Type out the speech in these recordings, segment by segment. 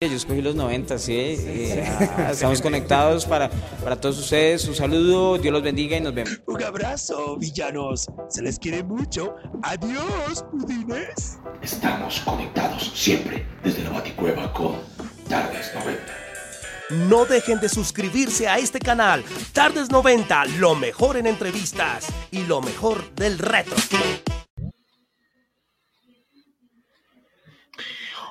Yo escogí los 90, sí. Eh, ah, estamos conectados para, para todos ustedes. Un saludo, Dios los bendiga y nos vemos. Un abrazo, villanos. Se les quiere mucho. Adiós, pudines. Estamos conectados siempre desde la Baticueva con Tardes 90. No dejen de suscribirse a este canal. Tardes 90, lo mejor en entrevistas y lo mejor del retro.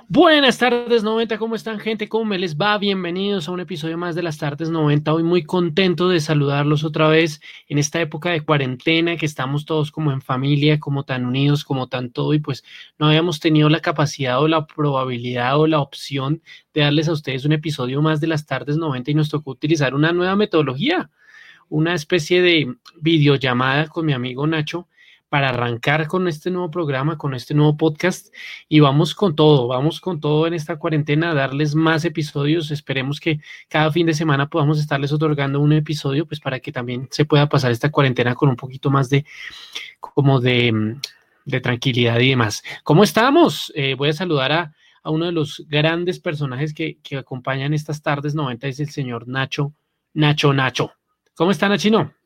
Buenas tardes 90, ¿cómo están gente? ¿Cómo me les va? Bienvenidos a un episodio más de las tardes 90. Hoy muy contento de saludarlos otra vez en esta época de cuarentena que estamos todos como en familia, como tan unidos, como tan todo y pues no habíamos tenido la capacidad o la probabilidad o la opción de darles a ustedes un episodio más de las tardes 90 y nos tocó utilizar una nueva metodología, una especie de videollamada con mi amigo Nacho para arrancar con este nuevo programa, con este nuevo podcast y vamos con todo, vamos con todo en esta cuarentena, a darles más episodios. Esperemos que cada fin de semana podamos estarles otorgando un episodio, pues para que también se pueda pasar esta cuarentena con un poquito más de, como de, de tranquilidad y demás. ¿Cómo estamos? Eh, voy a saludar a, uno de los grandes personajes que, que acompañan estas tardes 90, es el señor Nacho, Nacho, Nacho. ¿Cómo está Nachino?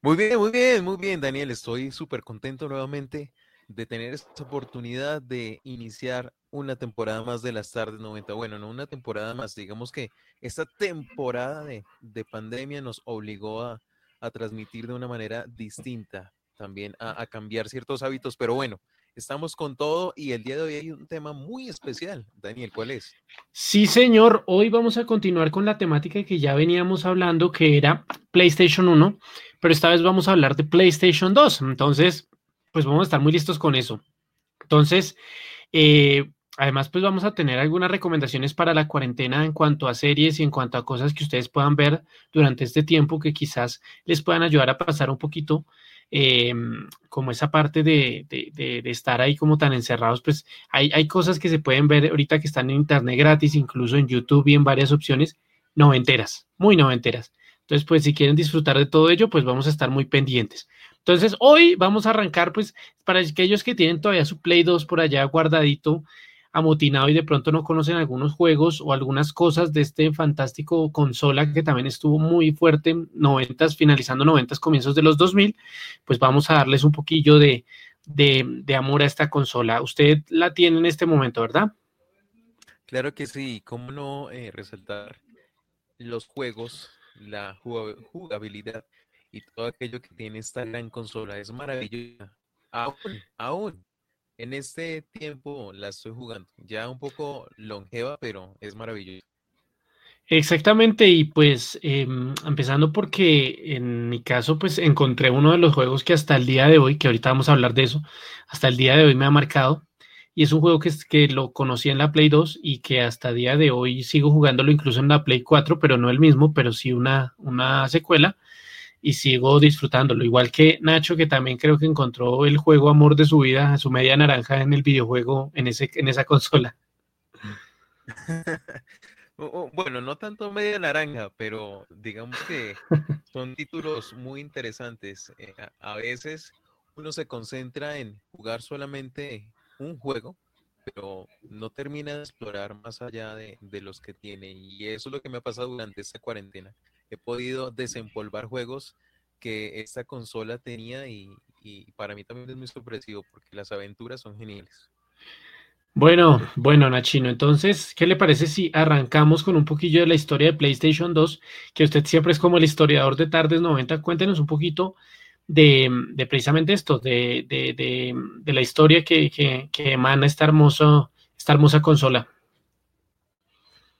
Muy bien, muy bien, muy bien, Daniel. Estoy súper contento nuevamente de tener esta oportunidad de iniciar una temporada más de las tardes 90. Bueno, no una temporada más, digamos que esta temporada de, de pandemia nos obligó a, a, transmitir de una manera distinta, también a, a cambiar ciertos hábitos, pero bueno, Estamos con todo y el día de hoy hay un tema muy especial. Daniel, ¿cuál es? Sí, señor. Hoy vamos a continuar con la temática que ya veníamos hablando, que era PlayStation 1, pero esta vez vamos a hablar de PlayStation 2. Entonces, pues vamos a estar muy listos con eso. Entonces, eh, además, pues vamos a tener algunas recomendaciones para la cuarentena en cuanto a series y en cuanto a cosas que ustedes puedan ver durante este tiempo que quizás les puedan ayudar a pasar un poquito eh, como esa parte de, de, estar ahí como tan encerrados, pues hay, hay cosas que se pueden ver ahorita que están en internet gratis, incluso en YouTube y en varias opciones noventeras, muy noventeras. Entonces, pues si quieren disfrutar de todo ello, pues vamos a estar muy pendientes. Entonces, hoy vamos a arrancar, pues, para aquellos que tienen todavía su Play 2 por allá guardadito, amotinado y de pronto no conocen algunos juegos o algunas cosas de este fantástico consola que también estuvo muy fuerte en noventas, finalizando noventas, comienzos de los 2000, pues vamos a darles un poquillo de, de, de amor a esta consola. Usted la tiene en este momento, ¿verdad? Claro que sí, cómo no eh, resaltar los juegos, la jugabilidad y todo aquello que tiene esta gran consola. Es maravillosa. Aún, aún en este tiempo la estoy jugando. Ya un poco longeva, pero es maravilloso. Exactamente, y pues eh, empezando porque en mi caso pues encontré uno de los juegos que hasta el día de hoy, que ahorita vamos a hablar de eso, hasta el día de hoy me ha marcado, y es un juego que, que lo conocí en la Play 2 y que hasta el día de hoy sigo jugándolo incluso en la Play 4, pero no el mismo, pero sí una, una secuela, y sigo disfrutándolo. Igual que Nacho, que también creo que encontró el juego amor de su vida, su media naranja en el videojuego, en, ese, en esa consola. Bueno, no tanto media naranja, pero digamos que son títulos muy interesantes. Eh, a veces uno se concentra en jugar solamente un juego, pero no termina de explorar más allá de, de los que tiene. Y eso es lo que me ha pasado durante esta cuarentena he podido desempolvar juegos que esta consola tenía y, y, para mí también es muy sorpresivo porque las aventuras son geniales. Bueno, bueno, Nachino, entonces, ¿qué le parece si arrancamos con un poquillo de la historia de PlayStation 2? Que usted siempre es como el historiador de tardes 90. Cuéntenos un poquito de, de precisamente esto, de, de, de, de la historia que, que, que emana esta, hermoso, esta hermosa consola.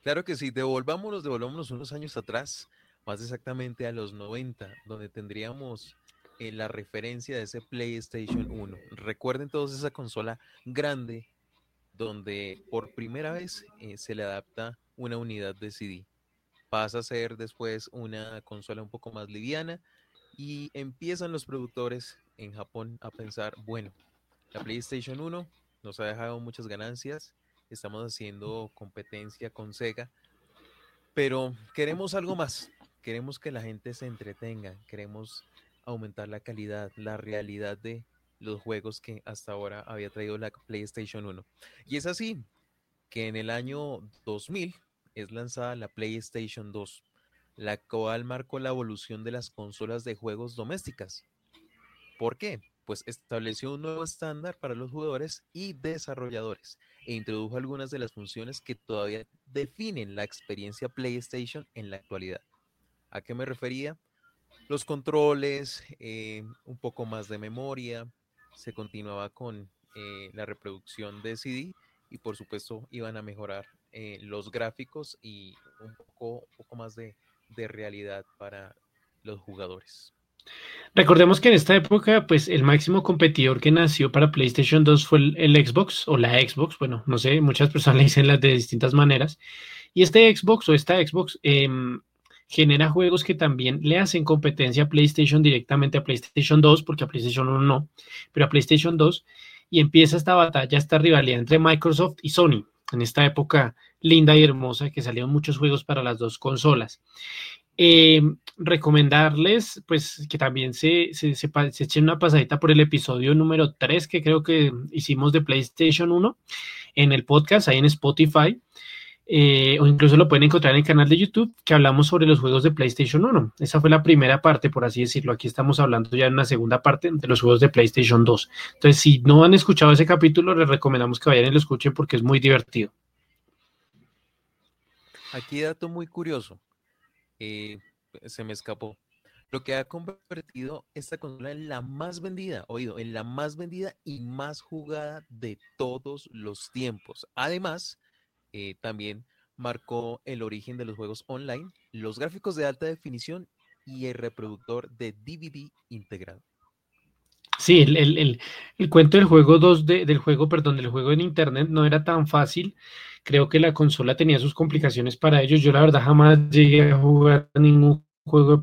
Claro que sí, devolvámonos, devolvámonos unos años atrás más exactamente a los 90, donde tendríamos eh, la referencia de ese PlayStation 1. Recuerden todos esa consola grande donde por primera vez eh, se le adapta una unidad de CD. Pasa a ser después una consola un poco más liviana y empiezan los productores en Japón a pensar, bueno, la PlayStation 1 nos ha dejado muchas ganancias, estamos haciendo competencia con Sega, pero queremos algo más, queremos que la gente se entretenga, queremos aumentar la calidad, la realidad de los juegos que hasta ahora había traído la PlayStation 1. Y es así, que en el año 2000 es lanzada la PlayStation 2, la cual marcó la evolución de las consolas de juegos domésticas. ¿Por qué? Pues estableció un nuevo estándar para los jugadores y desarrolladores e introdujo algunas de las funciones que todavía definen la experiencia PlayStation en la actualidad. ¿A qué me refería? Los controles, eh, un poco más de memoria, se continuaba con eh, la reproducción de CD y por supuesto iban a mejorar eh, los gráficos y un poco, poco más de, de realidad para los jugadores. Recordemos que en esta época, pues el máximo competidor que nació para PlayStation 2 fue el, Xbox o la Xbox. Bueno, no sé, muchas personas le dicen las de distintas maneras. Y este Xbox o esta Xbox em, genera juegos que también le hacen competencia a PlayStation directamente a PlayStation 2, porque a PlayStation 1 no, pero a PlayStation 2. Y empieza esta batalla, esta rivalidad entre Microsoft y Sony en esta época linda y hermosa que salieron muchos juegos para las dos consolas. Eh, recomendarles, pues, que también se, se, echen una pasadita por el episodio número 3 que creo que hicimos de PlayStation 1 en el podcast, ahí en Spotify, eh, o incluso lo pueden encontrar en el canal de YouTube, que hablamos sobre los juegos de PlayStation 1. Esa fue la primera parte, por así decirlo. Aquí estamos hablando ya en una segunda parte de los juegos de PlayStation 2. Entonces, si no han escuchado ese capítulo, les recomendamos que vayan y lo escuchen porque es muy divertido. Aquí dato muy curioso. Eh, se me escapó. Lo que ha convertido esta consola en la más vendida, oído, en la más vendida y más jugada de todos los tiempos. Además, eh, también marcó el origen de los juegos online, los gráficos de alta definición y el reproductor de DVD integrado. Sí, el, cuento del juego 2 del juego, perdón, del juego en internet no era tan fácil. Creo que la consola tenía sus complicaciones para ellos. Yo la verdad jamás llegué a jugar ningún juego de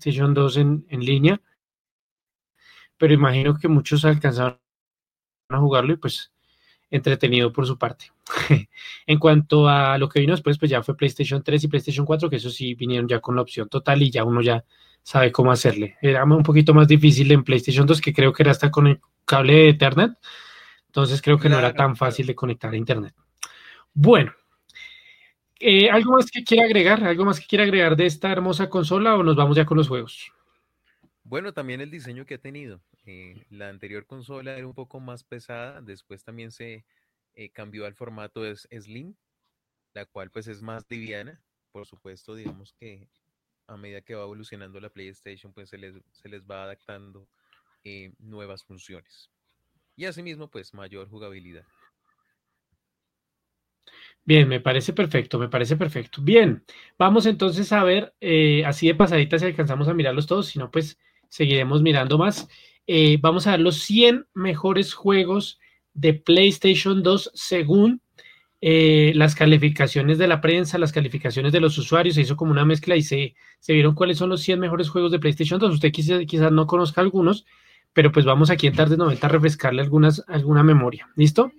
PlayStation 2 en, en línea. Pero imagino que muchos alcanzaron a jugarlo y pues entretenido por su parte. en cuanto a lo que vino después, pues ya fue PlayStation 3 y PlayStation 4, que eso sí vinieron ya con la opción total y ya uno ya sabe cómo hacerle. Era un poquito más difícil en PlayStation 2, que creo que era hasta con el cable de Ethernet. Entonces creo que no era tan fácil de conectar a Internet. Bueno, eh, ¿algo más que quiera agregar? ¿Algo más que quiera agregar de esta hermosa consola o nos vamos ya con los juegos? Bueno, también el diseño que ha tenido. Eh, la anterior consola era un poco más pesada, después también se eh, cambió al formato de Slim, la cual pues es más liviana. Por supuesto, digamos que a medida que va evolucionando la PlayStation, pues se les, se les va adaptando eh, nuevas funciones. Y asimismo, pues mayor jugabilidad. Bien, me parece perfecto, me parece perfecto. Bien, vamos entonces a ver, así de pasadita si alcanzamos a mirarlos todos, si no, pues seguiremos mirando más. Eh, vamos a ver los 100 mejores juegos de PlayStation 2 según eh, las calificaciones de la prensa, las calificaciones de los usuarios. Se hizo como una mezcla y se, se vieron cuáles son los 100 mejores juegos de PlayStation 2. Usted quizás no conozca algunos, pero pues vamos aquí en tarde 90 a refrescarle algunas, alguna memoria. ¿Listo?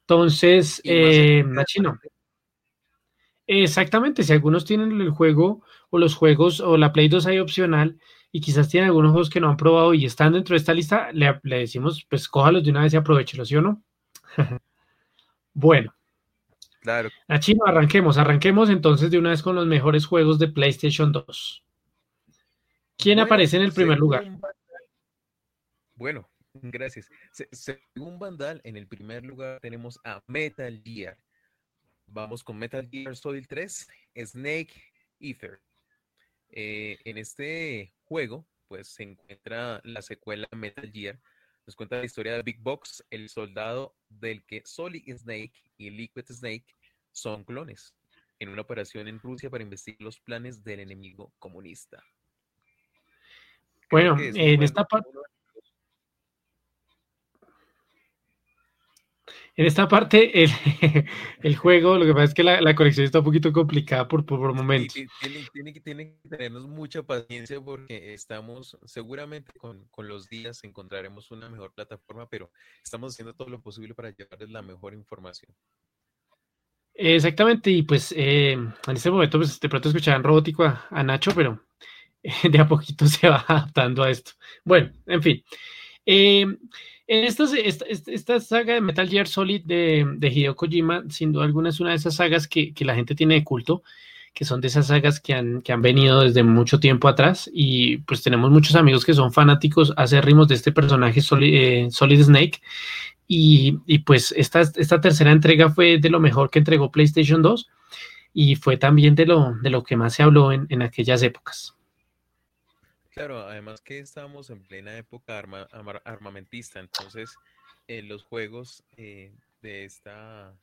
Entonces, eh, Nachino. Exactamente, si algunos tienen el juego o los juegos o la Play 2 hay opcional y quizás tienen algunos juegos que no han probado y están dentro de esta lista, le, decimos, pues cójalos de una vez y aprovechelos, ¿sí o no? bueno. Claro. A Chino, arranquemos, arranquemos entonces de una vez con los mejores juegos de PlayStation 2. ¿Quién aparece en el primer lugar? Bueno, gracias. según Vandal, en el primer lugar tenemos a Metal Gear. Vamos con Metal Gear Solid 3, Snake Ether. Eh, en este juego, pues se encuentra la secuela Metal Gear. Nos cuenta la historia de Big Box, el soldado del que Solid Snake y Liquid Snake son clones, en una operación en Rusia para investigar los planes del enemigo comunista. Bueno, en esta parte En esta parte, el, el, juego, lo que pasa es que la, la conexión está un poquito complicada por, por, momentos. Tiene, tiene, tiene, que tenernos mucha paciencia porque estamos, seguramente con, con, los días encontraremos una mejor plataforma, pero estamos haciendo todo lo posible para llevarles la mejor información. Exactamente, y pues eh, en este momento, pues de pronto escucharán robótico a, a Nacho, pero de a poquito se va adaptando a esto. Bueno, en fin. Eh, Esta, esta, esta, saga de Metal Gear Solid de, de, Hideo Kojima, sin duda alguna, es una de esas sagas que, la gente tiene de culto, que son de esas sagas que han, venido desde mucho tiempo atrás. Y pues tenemos muchos amigos que son fanáticos acérrimos de este personaje Solid, eh, Solid Snake. Y, pues esta, tercera entrega fue de lo mejor que entregó PlayStation 2 y fue también de lo, que más se habló en aquellas épocas. Claro, además que estábamos en plena época arma, armamentista, entonces eh, los juegos eh, de esta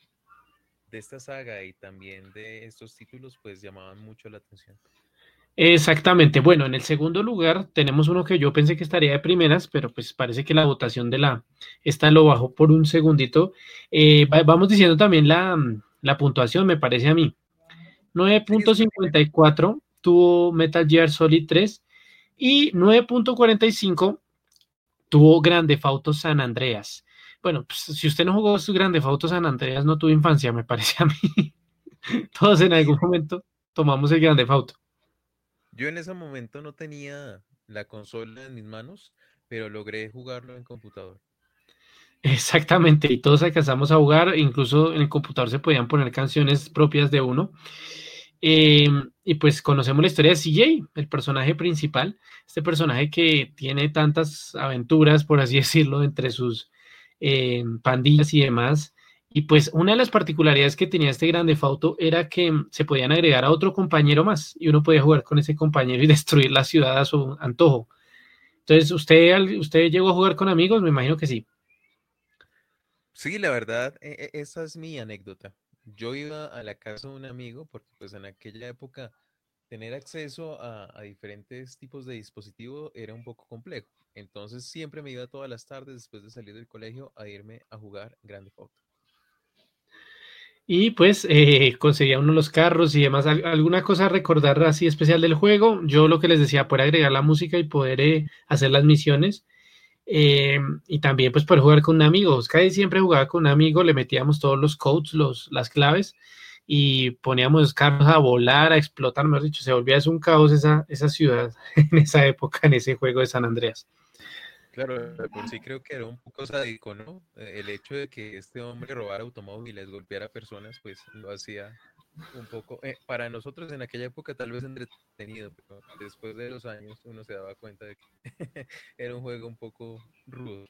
de esta saga y también de estos títulos pues llamaban mucho la atención. Exactamente. Bueno, en el segundo lugar tenemos uno que yo pensé que estaría de primeras, pero pues parece que la votación de la esta lo bajó por un segundito. Eh, vamos diciendo también la, la puntuación, me parece a mí. 9.54 tuvo Metal Gear Solid 3 y 9.45 tuvo Grande Fauto San Andreas. Bueno, pues, si usted no jugó su Grande Fauto San Andreas, no tuvo infancia, me parece a mí. Todos en algún momento tomamos el Grande Fauto. Yo en ese momento no tenía la consola en mis manos, pero logré jugarlo en computador. Exactamente, y todos alcanzamos a jugar, incluso en el computador se podían poner canciones propias de uno. Em, y pues conocemos la historia de CJ, el personaje principal, este personaje que tiene tantas aventuras, por así decirlo, entre sus em, pandillas y demás. Y pues una de las particularidades que tenía este grande Fauto era que se podían agregar a otro compañero más y uno podía jugar con ese compañero y destruir la ciudad a su antojo. Entonces, ¿usted, usted llegó a jugar con amigos? Me imagino que sí. Sí, la verdad, e, e, esa es mi anécdota yo iba a la casa de un amigo porque pues en aquella época tener acceso a, diferentes tipos de dispositivos era un poco complejo. Entonces siempre me iba todas las tardes después de salir del colegio a irme a jugar Grande Auto. Y pues eh, conseguía uno los carros y demás. ¿Alguna cosa a recordar así especial del juego? Yo lo que les decía, poder agregar la música y poder eh, hacer las misiones. Eh, y también pues poder jugar con un amigo. Casi siempre jugaba con un amigo, le metíamos todos los codes, los, las claves y poníamos carros a volar, a explotar, mejor dicho, se volvía un caos esa, esa ciudad en esa época, en ese juego de San Andreas. Claro, por sí creo que era un poco sádico, ¿no? El hecho de que este hombre robara automóviles, golpeara personas, pues lo hacía un poco, eh, para nosotros en aquella época tal vez entretenido, pero después de los años uno se daba cuenta de que era un juego un poco rudo.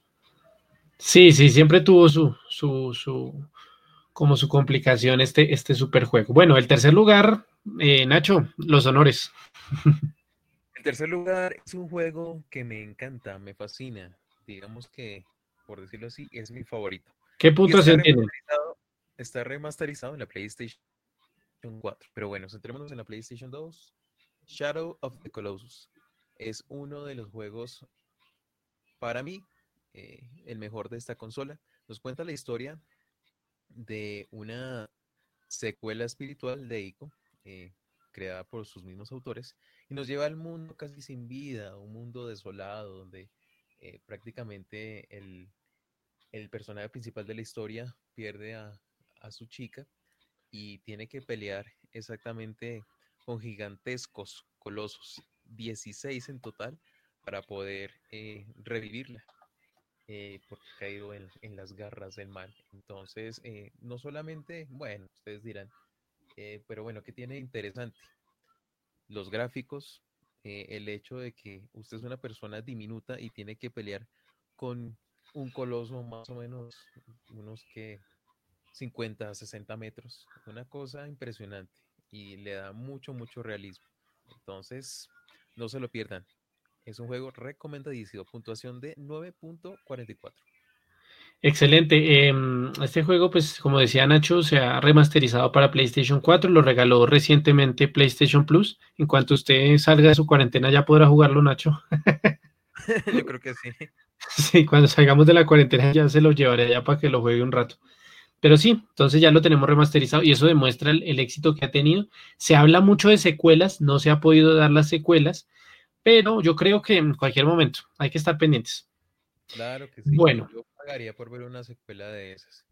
Sí, sí, siempre tuvo su, su, su, como su complicación este, este superjuego. Bueno, el tercer lugar, eh, Nacho, los honores. El tercer lugar es un juego que me encanta, me fascina. Digamos que, por decirlo así, es mi favorito. ¿Qué puntuación tiene? Está remasterizado en la PlayStation 4. Pero bueno, centrémonos en la PlayStation 2. Shadow of the Colossus es uno de los juegos, para mí, eh, el mejor de esta consola. Nos cuenta la historia de una secuela espiritual de Ico, eh, creada por sus mismos autores, y nos lleva al mundo casi sin vida, un mundo desolado, donde eh, prácticamente el, el, personaje principal de la historia pierde a, a su chica y tiene que pelear exactamente con gigantescos colosos, 16 en total, para poder eh, revivirla, eh, porque ha caído en, las garras del mal. Entonces, eh, no solamente, bueno, ustedes dirán, pero bueno, ¿qué tiene interesante? Los gráficos, el hecho de que usted es una persona diminuta y tiene que pelear con un coloso más o menos unos que 50, 60 metros. Una cosa impresionante y le da mucho, mucho realismo. Entonces, no se lo pierdan. Es un juego recomendadísimo. Puntuación de 9.44. Excelente. Em, este juego, pues, como decía Nacho, se ha remasterizado para PlayStation 4. Lo regaló recientemente PlayStation Plus. En cuanto usted salga de su cuarentena, ya podrá jugarlo, Nacho. Yo creo que sí. Sí, cuando salgamos de la cuarentena ya se lo llevaré ya para que lo juegue un rato. Pero sí, entonces ya lo tenemos remasterizado y eso demuestra el, éxito que ha tenido. Se habla mucho de secuelas, no se ha podido dar las secuelas, pero yo creo que en cualquier momento hay que estar pendientes. Claro que sí. Bueno. Yo pagaría por ver una secuela de esas.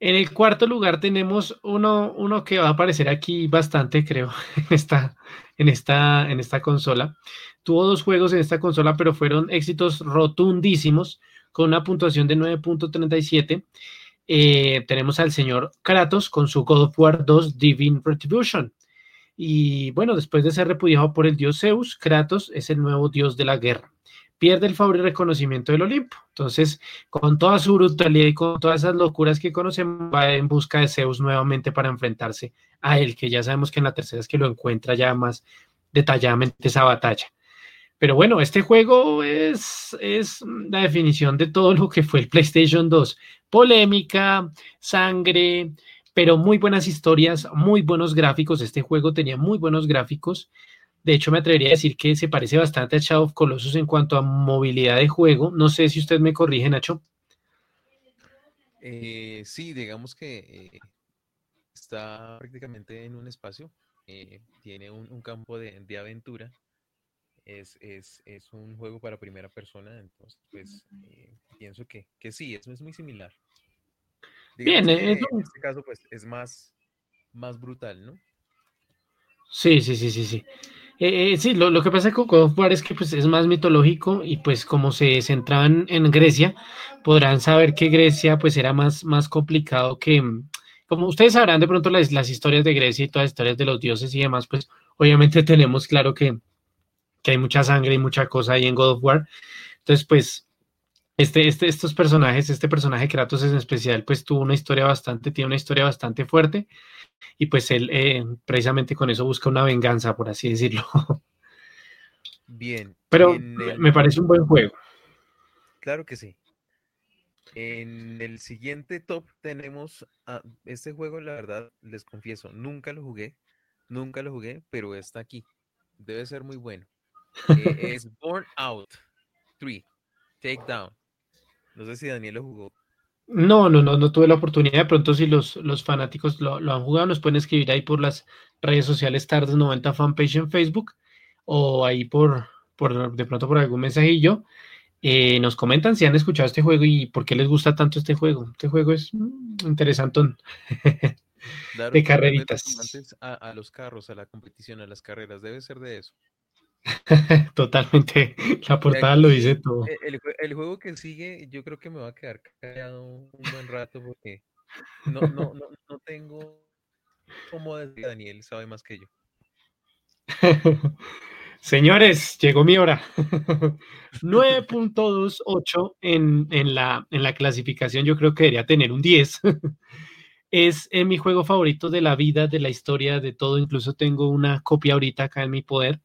En el cuarto lugar tenemos uno, uno que va a aparecer aquí bastante, creo, en esta, en, esta, en esta consola. Tuvo dos juegos en esta consola, pero fueron éxitos rotundísimos con una puntuación de 9.37. Eh, tenemos al señor Kratos con su God of War 2 Divine Retribution. Y bueno, después de ser repudiado por el dios Zeus, Kratos es el nuevo dios de la guerra. Pierde el favor y reconocimiento del Olimpo. Entonces, con toda su brutalidad y con todas esas locuras que conocemos, va en busca de Zeus nuevamente para enfrentarse a él, que ya sabemos que en la tercera es que lo encuentra ya más detalladamente esa batalla. Pero bueno, este juego es, es la definición de todo lo que fue el PlayStation 2. Polémica, sangre, pero muy buenas historias, muy buenos gráficos. Este juego tenía muy buenos gráficos. De hecho, me atrevería a decir que se parece bastante a Shadow of Colossus en cuanto a movilidad de juego. No sé si usted me corrige, Nacho. Eh, sí, digamos que eh, está prácticamente en un espacio. eh, tiene un, un campo de, de aventura. Es, es, es un juego para primera persona, entonces pues eh, pienso que, que sí, es, es muy similar. Bien, Digamos eh, un- en este caso pues es más, más brutal, ¿no? Sí, sí, sí, sí, sí. Eh, eh, sí, lo, lo que pasa con God of War es que pues, es más mitológico y pues como se centraban en Grecia, podrán saber que Grecia pues era más, más complicado que, mm, como ustedes sabrán de pronto las, las historias de Grecia y todas las historias de los dioses y demás, pues obviamente tenemos claro que, que hay mucha sangre y mucha cosa ahí en God of War. Entonces pues este, este, estos personajes, este personaje Kratos en especial, pues tuvo una historia bastante, tiene una historia bastante fuerte y pues él eh, precisamente con eso busca una venganza, por así decirlo. Bien. Pero el- me parece un buen juego. Claro que sí. En el siguiente top tenemos a- este juego, la verdad, les confieso, nunca lo jugué, nunca lo jugué, pero está aquí. Debe ser muy bueno. Eh, es Born Out 3, Takedown. No sé si Daniel lo jugó. No, no, no, no tuve la oportunidad. De pronto, si los, los fanáticos lo, lo han jugado, nos pueden escribir ahí por las redes sociales Tardes 90 fanpage en Facebook o ahí por, por de pronto por algún mensajillo. Eh, nos comentan si han escuchado este juego y por qué les gusta tanto este juego. Este juego es mm, interesantón. Claro, De carreritas. a los carros, a la competición, a las carreras, debe ser de eso. Totalmente. La portada lo dice todo. E- El, jue- el juego que sigue, yo creo que me va a quedar callado un buen rato porque no, no, no, no tengo cómo decir Daniel sabe más que yo. Señores, llegó mi hora. 9.28 en, en, la, en la clasificación, yo creo que debería tener un 10. Es eh, mi juego favorito de la vida, de la historia, de todo. Incluso tengo una copia ahorita acá en mi poder.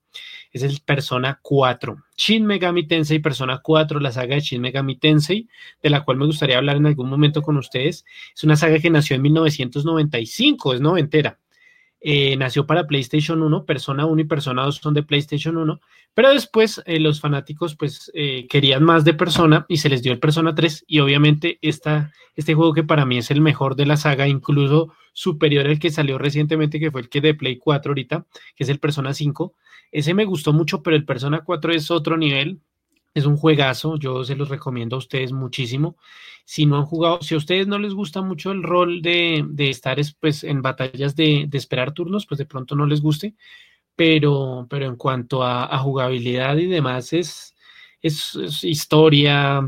Es el Persona 4. Shin Megami Tensei Persona 4, la saga de Shin Megami Tensei, de la cual me gustaría hablar en algún momento con ustedes. Es una saga que nació en 1995, es noventera. Eh, nació para PlayStation 1, Persona 1 y Persona 2 son de PlayStation 1, pero después eh, los fanáticos pues eh, querían más de Persona y se les dio el Persona 3 y obviamente esta, este juego que para mí es el mejor de la saga, incluso superior al que salió recientemente, que fue el que de Play 4 ahorita, que es el Persona 5, ese me gustó mucho, pero el Persona 4 es otro nivel, es un juegazo, yo se los recomiendo a ustedes muchísimo. Si no han jugado, si a ustedes no les gusta mucho el rol de, de estar es, pues, en batallas de, de, esperar turnos, pues de pronto no les guste, pero, pero en cuanto a, a jugabilidad y demás, es, es, es, historia,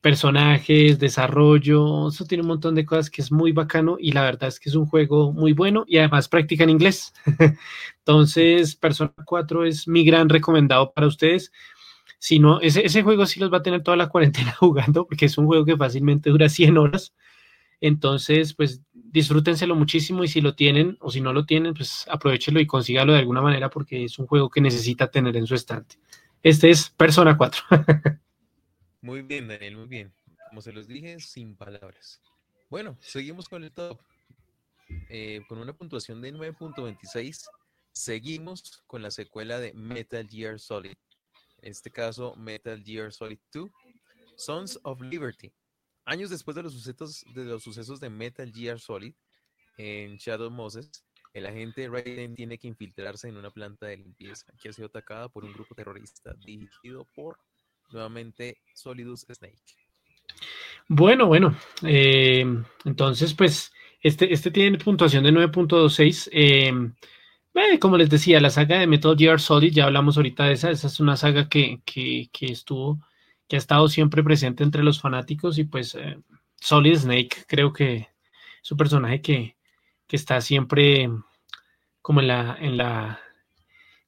personajes, desarrollo, eso tiene un montón de cosas que es muy bacano y la verdad es que es un juego muy bueno y además practica en inglés. Entonces, Persona 4 es mi gran recomendado para ustedes si no, ese, ese, juego sí los va a tener toda la cuarentena jugando, porque es un juego que fácilmente dura 100 horas. Entonces, pues disfrútenselo muchísimo y si lo tienen o si no lo tienen, pues aprovechenlo y consígalo de alguna manera porque es un juego que necesita tener en su estante. Este es Persona 4. muy bien, Daniel, muy bien. Como se los dije, sin palabras. Bueno, seguimos con el top. Eh, con una puntuación de 9.26, seguimos con la secuela de Metal Gear Solid en este caso Metal Gear Solid 2, Sons of Liberty. Años después de los sucesos de, los sucesos de Metal Gear Solid en Shadow Moses, el agente Raiden tiene que infiltrarse en una planta de limpieza que ha sido atacada por un grupo terrorista dirigido por nuevamente Solidus Snake. Bueno, bueno, eh, entonces pues este, este tiene puntuación de 9.26. Eh, eh, como les decía, la saga de Metal Gear Solid, ya hablamos ahorita de esa, esa es una saga que, que, que estuvo, que ha estado siempre presente entre los fanáticos y pues eh, Solid Snake creo que es un personaje que, que está siempre como en la, en la,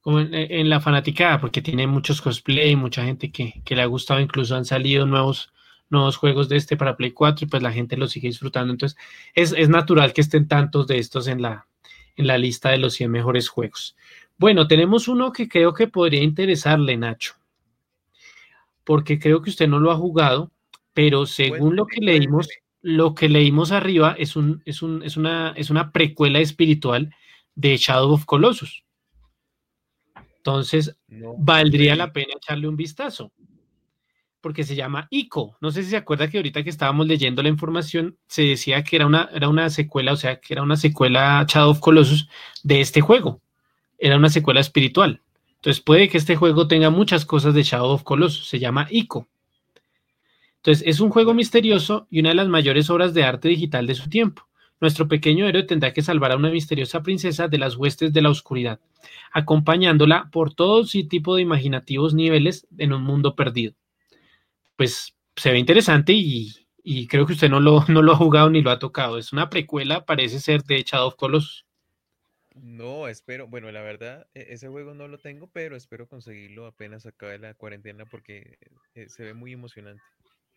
como en, en la fanaticada, porque tiene muchos cosplay, mucha gente que, que le ha gustado, incluso han salido nuevos, nuevos juegos de este para Play 4 y pues la gente lo sigue disfrutando. Entonces es, es natural que estén tantos de estos en la, en la lista de los 100 mejores juegos. Bueno, tenemos uno que creo que podría interesarle, Nacho, porque creo que usted no lo ha jugado, pero según lo que leímos, lo que leímos arriba es, un, es, un, es, una, es una precuela espiritual de Shadow of Colossus. Entonces, No, valdría la pena echarle un vistazo, porque se llama Ico. No sé si se acuerda que ahorita que estábamos leyendo la información, se decía que era una, era una secuela, o sea, que era una secuela Shadow of Colossus de este juego. Era una secuela espiritual. Entonces puede que este juego tenga muchas cosas de Shadow of Colossus. Se llama Ico. Entonces es un juego misterioso y una de las mayores obras de arte digital de su tiempo. Nuestro pequeño héroe tendrá que salvar a una misteriosa princesa de las huestes de la oscuridad, acompañándola por todos y tipo de imaginativos niveles en un mundo perdido. Pues se ve interesante y, y creo que usted no lo, no lo ha jugado ni lo ha tocado. Es una precuela, parece ser de Shadow of Colossus. No, espero, bueno, la verdad, e- ese juego no lo tengo, pero espero conseguirlo apenas acabe la cuarentena porque eh, se ve muy emocionante.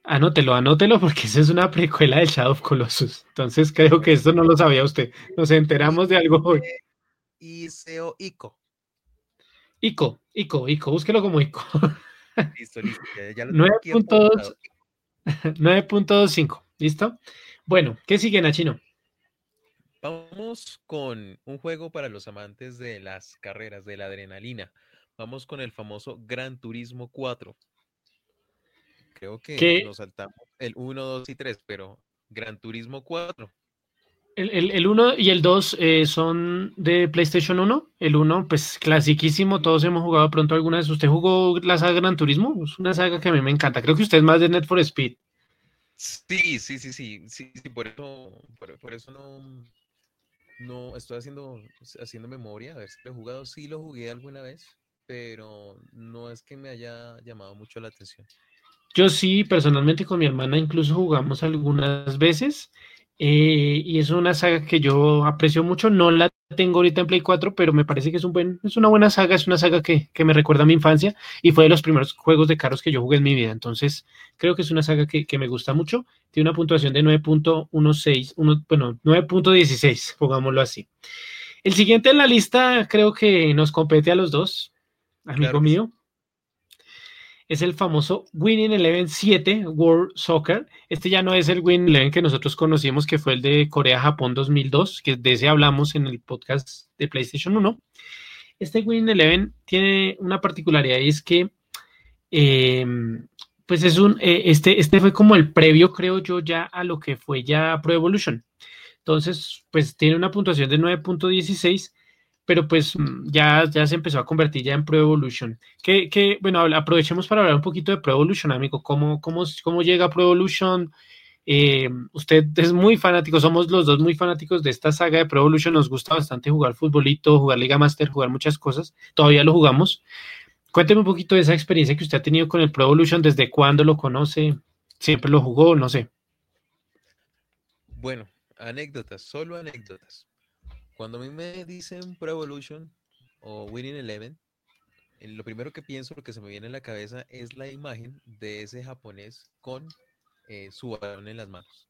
Anótelo, anótelo porque esa es una precuela de Shadow of Colossus. Entonces creo que esto no lo sabía usted. Nos enteramos de algo hoy. Iseo Ico. Ico, Ico, Ico, búsquelo como Ico. Listo, listo. Ya, ya lo tengo aquí 9.2. apuntado. 9.25, ¿listo? Bueno, ¿qué sigue, Nachino? Vamos con un juego para los amantes de las carreras, de la adrenalina. Vamos con el famoso Gran Turismo 4. Creo que ¿Qué? nos saltamos el 1, 2 y 3, pero Gran Turismo 4. El, el, el 1 y el 2 eh, son de PlayStation 1. El 1, pues clasiquísimo, todos hemos jugado pronto alguna vez. ¿Usted jugó la saga Gran Turismo? Es una saga que a mí me encanta. Creo que usted es más de Net for Speed. Sí, sí, sí, sí, sí, sí, por eso, por, por eso no, no estoy haciendo, haciendo memoria, a ver si lo he jugado, sí lo jugué alguna vez, pero no es que me haya llamado mucho la atención. Yo sí, personalmente con mi hermana incluso jugamos algunas veces eh, y es una saga que yo aprecio mucho. No la tengo ahorita en Play 4, pero me parece que es, un buen, es una buena saga, es una saga que, que me recuerda a mi infancia y fue de los primeros juegos de carros que yo jugué en mi vida. Entonces creo que es una saga que, que me gusta mucho. Tiene una puntuación de 9.16, uno- bueno, 9.16, pongámoslo así. El siguiente en la lista creo que nos compete a los dos, amigo Claro mío es el famoso Winning Eleven 7 World Soccer. Este ya no es el Winning Eleven que nosotros conocimos, que fue el de Corea-Japón 2002, que de ese hablamos en el podcast de PlayStation 1. Este Winning Eleven tiene una particularidad y es que, eh, pues es un, eh, este, este fue como el previo, creo yo, ya a lo que fue ya Pro Evolution. Entonces, pues tiene una puntuación de 9.16 pero pues mm, ya, ya se empezó a convertir ya en Pro Evolution. Que, que, bueno, aprovechemos para hablar un poquito de Pro Evolution, amigo. ¿Cómo, cómo, cómo llega Pro Evolution? Eh, usted es muy fanático, somos los dos muy fanáticos de esta saga de Pro Evolution. Nos gusta bastante jugar futbolito, jugar Liga Master, jugar muchas cosas. Todavía lo jugamos. Cuénteme un poquito de esa experiencia que usted ha tenido con el Pro Evolution, desde cuándo lo conoce, siempre lo jugó, no sé. Bueno, anécdotas, solo anécdotas. Cuando a mí me dicen Pro Evolution o Winning Eleven, eh, lo primero que pienso, lo que se me viene a la cabeza es la imagen de ese japonés con eh, su balón en las manos.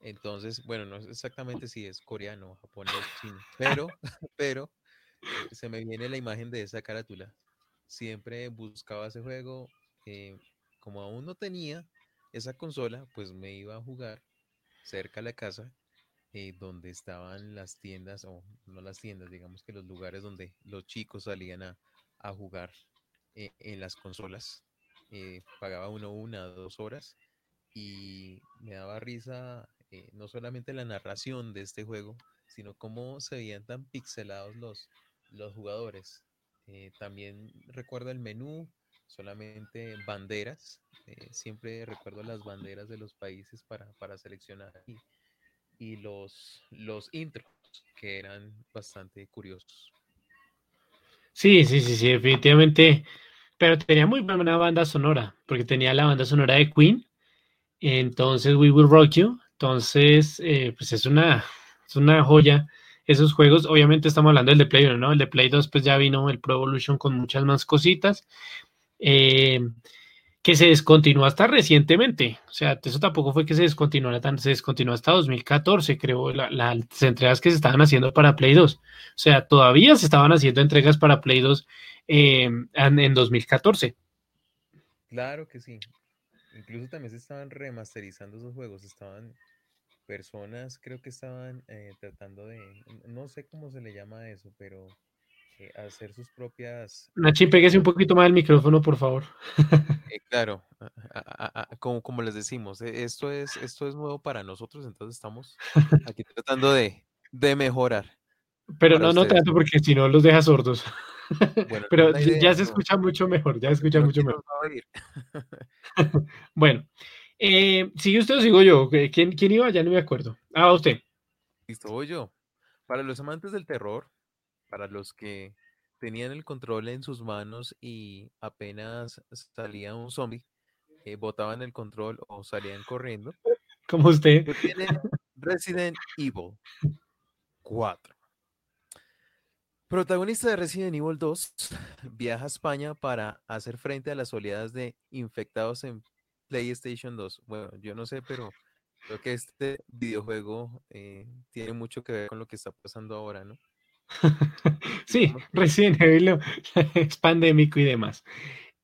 Entonces, bueno, no sé exactamente si es coreano, japonés, chino, pero, pero eh, se me viene la imagen de esa carátula. Siempre buscaba ese juego, eh, como aún no tenía esa consola, pues me iba a jugar cerca a la casa eh, donde estaban las tiendas, o no las tiendas, digamos que los lugares donde los chicos salían a, a jugar eh, en las consolas. Eh, pagaba uno una, dos horas y me daba risa eh, no solamente la narración de este juego, sino cómo se veían tan pixelados los, los jugadores. Eh, también recuerdo el menú, solamente banderas. eh, siempre recuerdo las banderas de los países para, para seleccionar y, y los, los intros, que eran bastante curiosos. Sí, sí, sí, sí, definitivamente. pero tenía muy buena banda sonora, porque tenía la banda sonora de Queen, entonces We Will Rock You, entonces, eh, pues es una, es una joya esos juegos. Obviamente estamos hablando del de Play 1, ¿no? El de Play 2 pues ya vino el Pro Evolution con muchas más cositas. Eh, que se descontinuó hasta recientemente. O sea, eso tampoco fue que se descontinuara tan, se descontinuó hasta 2014, creo, las entregas que se estaban haciendo para Play 2. O sea, todavía se estaban haciendo entregas para Play 2 eh, en, en 2014. Claro que sí. Incluso también se estaban remasterizando esos juegos, estaban personas, creo que estaban eh, tratando de, no sé cómo se le llama eso, pero eh, hacer sus propias... Nachi, pégase un poquito más el micrófono, por favor. Eh, claro, como, como les decimos, esto es, esto es nuevo para nosotros, entonces estamos aquí tratando de, de mejorar. Pero no, no tanto porque si no los deja sordos. Pero ya se escucha mucho mejor, ya se escucha mucho mejor. bueno, eh, ¿Sigue usted o sigo yo? ¿Quién, ¿Quién, iba? Ya no me acuerdo. Ah, usted. Listo, voy yo. Para los amantes del terror, para los que tenían el control en sus manos y apenas salía un zombie, eh, botaban el control o salían corriendo. Como usted. Resident Evil 4. Protagonista de Resident Evil 2 viaja a España para hacer frente a las oleadas de infectados en PlayStation 2. Bueno, yo no sé, pero creo que este videojuego eh, tiene mucho que ver con lo que está pasando ahora, ¿no? sí, recién es pandémico y demás.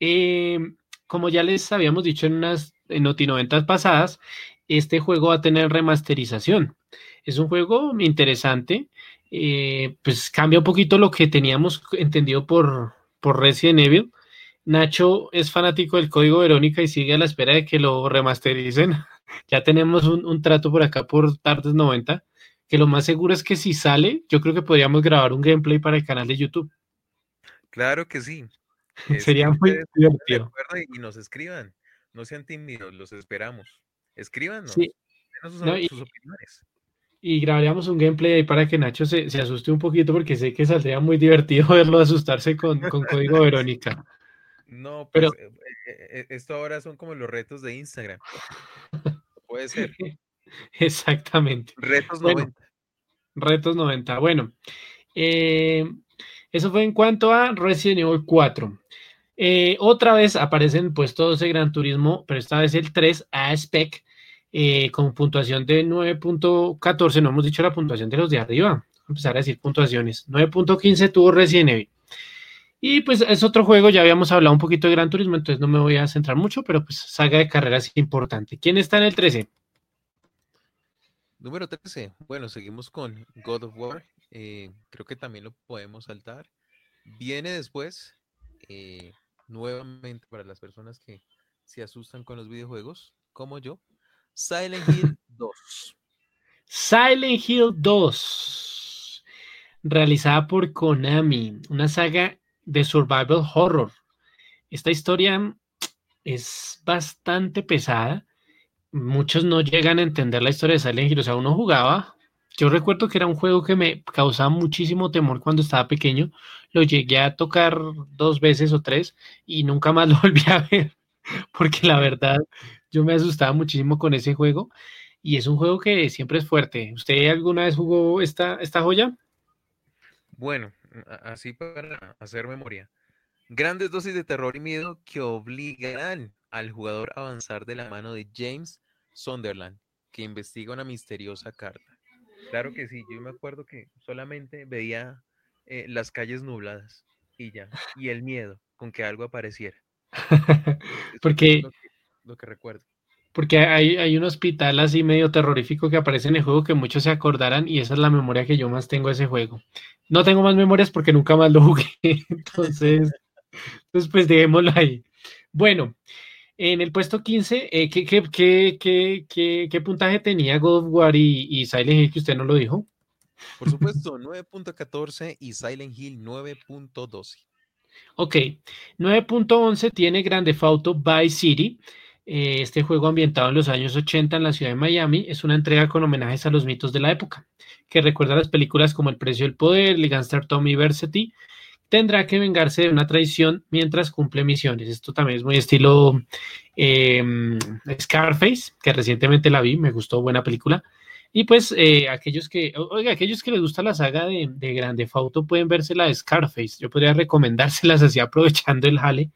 Em, como ya les habíamos dicho en unas en Noti 90 pasadas, este juego va a tener remasterización. Es un juego interesante, eh, pues cambia un poquito lo que teníamos entendido por, por Resident Evil. Nacho es fanático del código Verónica y sigue a la espera de que lo remastericen. ya tenemos un, trato por acá por Tardes 90, que lo más seguro es que si sale, yo creo que podríamos grabar un gameplay para el canal de YouTube. Claro que sí. Sería muy divertido. Y nos escriban, no sean tímidos, los esperamos. Escríbanos. Sí. Sus, opiniones. Y grabaríamos un gameplay ahí para que Nacho se, asuste un poquito porque sé que saldría muy divertido verlo asustarse con, con código Verónica. No, pero pues, eh, eh, eh, esto ahora son como los retos de Instagram. Puede ser. Exactamente. Retos 90. Retos 90. Bueno, eso fue en cuanto a Resident Evil 4. otra vez aparecen pues todo ese Gran Turismo, pero esta vez el 3 a spec con puntuación de 9.14. No hemos dicho la puntuación de los de arriba. Vamos a empezar a decir puntuaciones. 9.15 tuvo Resident Evil. Y pues es otro juego, ya habíamos hablado un poquito de Gran Turismo, entonces no me voy a centrar mucho, pero pues saga de carreras importante. ¿Quién está en el 13? Número 13. Bueno, seguimos con God of War. Eh, creo que también lo podemos saltar. Viene después, eh, nuevamente para las personas que se asustan con los videojuegos, como yo, Silent Hill 2. Silent Hill 2, realizada por Konami, una saga de survival horror. Esta historia es bastante pesada. Muchos no llegan a entender la historia de Silent Hill. O sea, uno jugaba. Yo recuerdo que era un juego que me causaba muchísimo temor cuando estaba pequeño. Lo llegué a tocar dos veces o tres y nunca más lo volví a ver. Porque la verdad, yo me asustaba muchísimo con ese juego. Y es un juego que siempre es fuerte. ¿Usted alguna vez jugó esta, esta joya? Bueno, así para hacer memoria. Grandes dosis de terror y miedo que obligarán al jugador avanzar de la mano de James Sunderland, que investiga una misteriosa carta. Claro que sí, yo me acuerdo que solamente veía eh, las calles nubladas y ya, y el miedo con que algo apareciera. Porque lo que recuerdo. Porque hay, un hospital así medio terrorífico que aparece en el juego que muchos se acordarán y esa es la memoria que yo más tengo de ese juego. No tengo más memorias porque nunca más lo jugué. Entonces, entonces pues dejémoslo ahí. Bueno, en el puesto 15, eh, ¿qué, puntaje tenía God of War y, y Silent Hill que usted no lo dijo? Por supuesto, 9.14 y Silent Hill 9.12. Ok, 9.11 tiene Grande Auto by City. Eh, este juego ambientado en los años 80 en la ciudad de Miami es una entrega con homenajes a los mitos de la época, que recuerda las películas como El precio del poder, El gangster Tommy Versety, tendrá que vengarse de una traición mientras cumple misiones. Esto también es muy estilo eh, Scarface, que recientemente la vi, me gustó, buena película. Y pues eh, aquellos que, oiga, aquellos que les gusta la saga de, de Grande Fauto pueden verse la de Scarface. Yo podría recomendárselas así aprovechando el jale,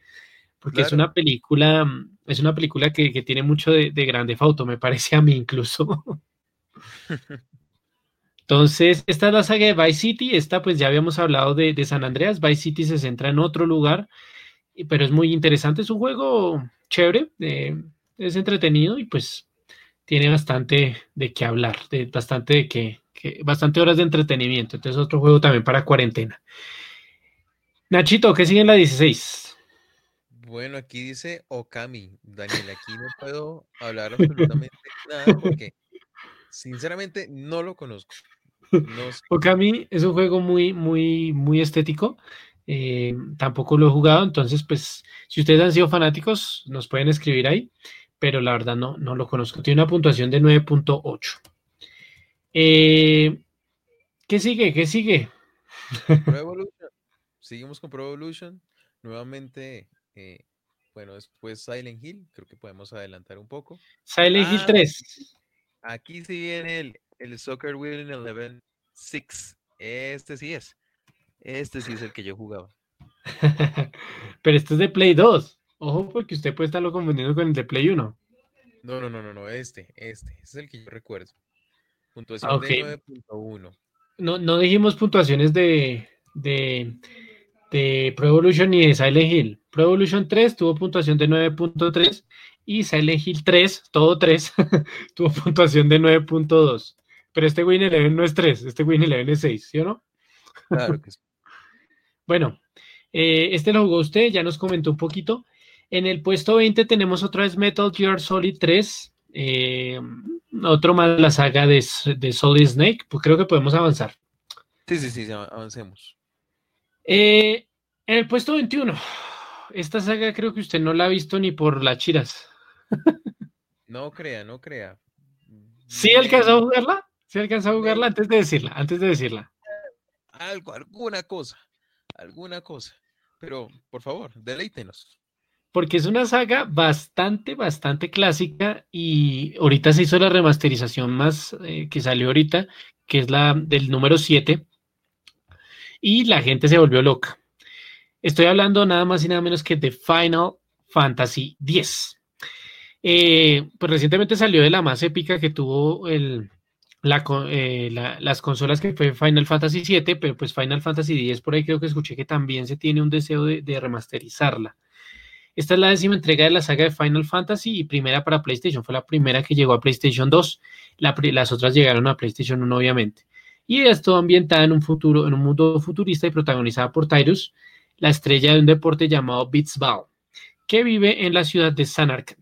porque es una película, es una película que, que tiene mucho de, de Grande Fauto, me parece a mí incluso. Entonces, esta es la saga de Vice City. Esta, pues ya habíamos hablado de, San Andreas. Vice City se centra en otro lugar, pero es muy interesante. Es un juego chévere, eh, es entretenido y pues tiene bastante de qué hablar, de, bastante de qué, que- bastante horas de entretenimiento. Entonces, otro juego también para cuarentena. Nachito, ¿qué sigue en la 16? Bueno, aquí dice Okami. Daniel, aquí no puedo hablar absolutamente nada porque sinceramente no lo conozco. No sé. Okami es un juego muy, muy, muy estético. eh, tampoco lo he jugado, entonces, pues, si ustedes han sido fanáticos, nos pueden escribir ahí, pero la verdad no, no lo conozco. Tiene una puntuación de 9.8. Eh, ¿qué sigue? ¿Qué sigue? Pro Evolution. Seguimos con Pro Evolution. Nuevamente, eh, bueno, después Silent Hill. Creo que podemos adelantar un poco. Silent Hill Ah, 3. Aquí sí viene el, el Soccer Wheel Eleven 6. Este sí es. Este sí es el que yo jugaba. Pero este es de Play 2. Ojo, porque usted puede estarlo confundiendo con el de Play 1. No, no, no, no, no, este, este. Este es el que yo recuerdo. Puntuación Ah, ok. de 9.1. No, no dijimos puntuaciones de, de, de Pro Evolution ni de Silent Hill. Pro Evolution 3 tuvo puntuación de 9.3 y Silent Hill 3, todo 3, tuvo puntuación de 9.2. Pero este Win Eleven no es 3, este Win Eleven es 6, ¿sí o no? Claro que sí. Bueno, eh, este lo jugó usted, ya nos comentó un poquito. En el puesto 20 tenemos otra vez Metal Gear Solid 3, eh, otro más la saga de, de Solid Snake, pues creo que podemos avanzar. Sí, sí, sí, av- avancemos. Eh, en el puesto 21, esta saga creo que usted no la ha visto ni por las chiras. No crea, no crea. ¿Sí alcanzó a jugarla? ¿Sí alcanzó a jugarla antes de decirla? Antes de decirla. Algo, alguna cosa. Alguna cosa. Pero, por favor, deleítenos. Porque es una saga bastante, bastante clásica y ahorita se hizo la remasterización más eh, que salió ahorita, que es la del número 7, y la gente se volvió loca. Estoy hablando nada más y nada menos que de Final Fantasy X. Eh, pues recientemente salió de la más épica que tuvo el, eh, la- las consolas que fue Final Fantasy VII, pero pues Final Fantasy X por ahí creo que escuché que también se tiene un deseo de, remasterizarla. Esta es la décima entrega de la saga de Final Fantasy y primera para PlayStation. Fue la primera que llegó a PlayStation 2. La pri- las otras llegaron a PlayStation 1, obviamente. Y esto ambientada en un futuro, en un mundo futurista y protagonizada por Tyrus, la estrella de un deporte llamado Blitzball, que vive en la ciudad de Sanarkand.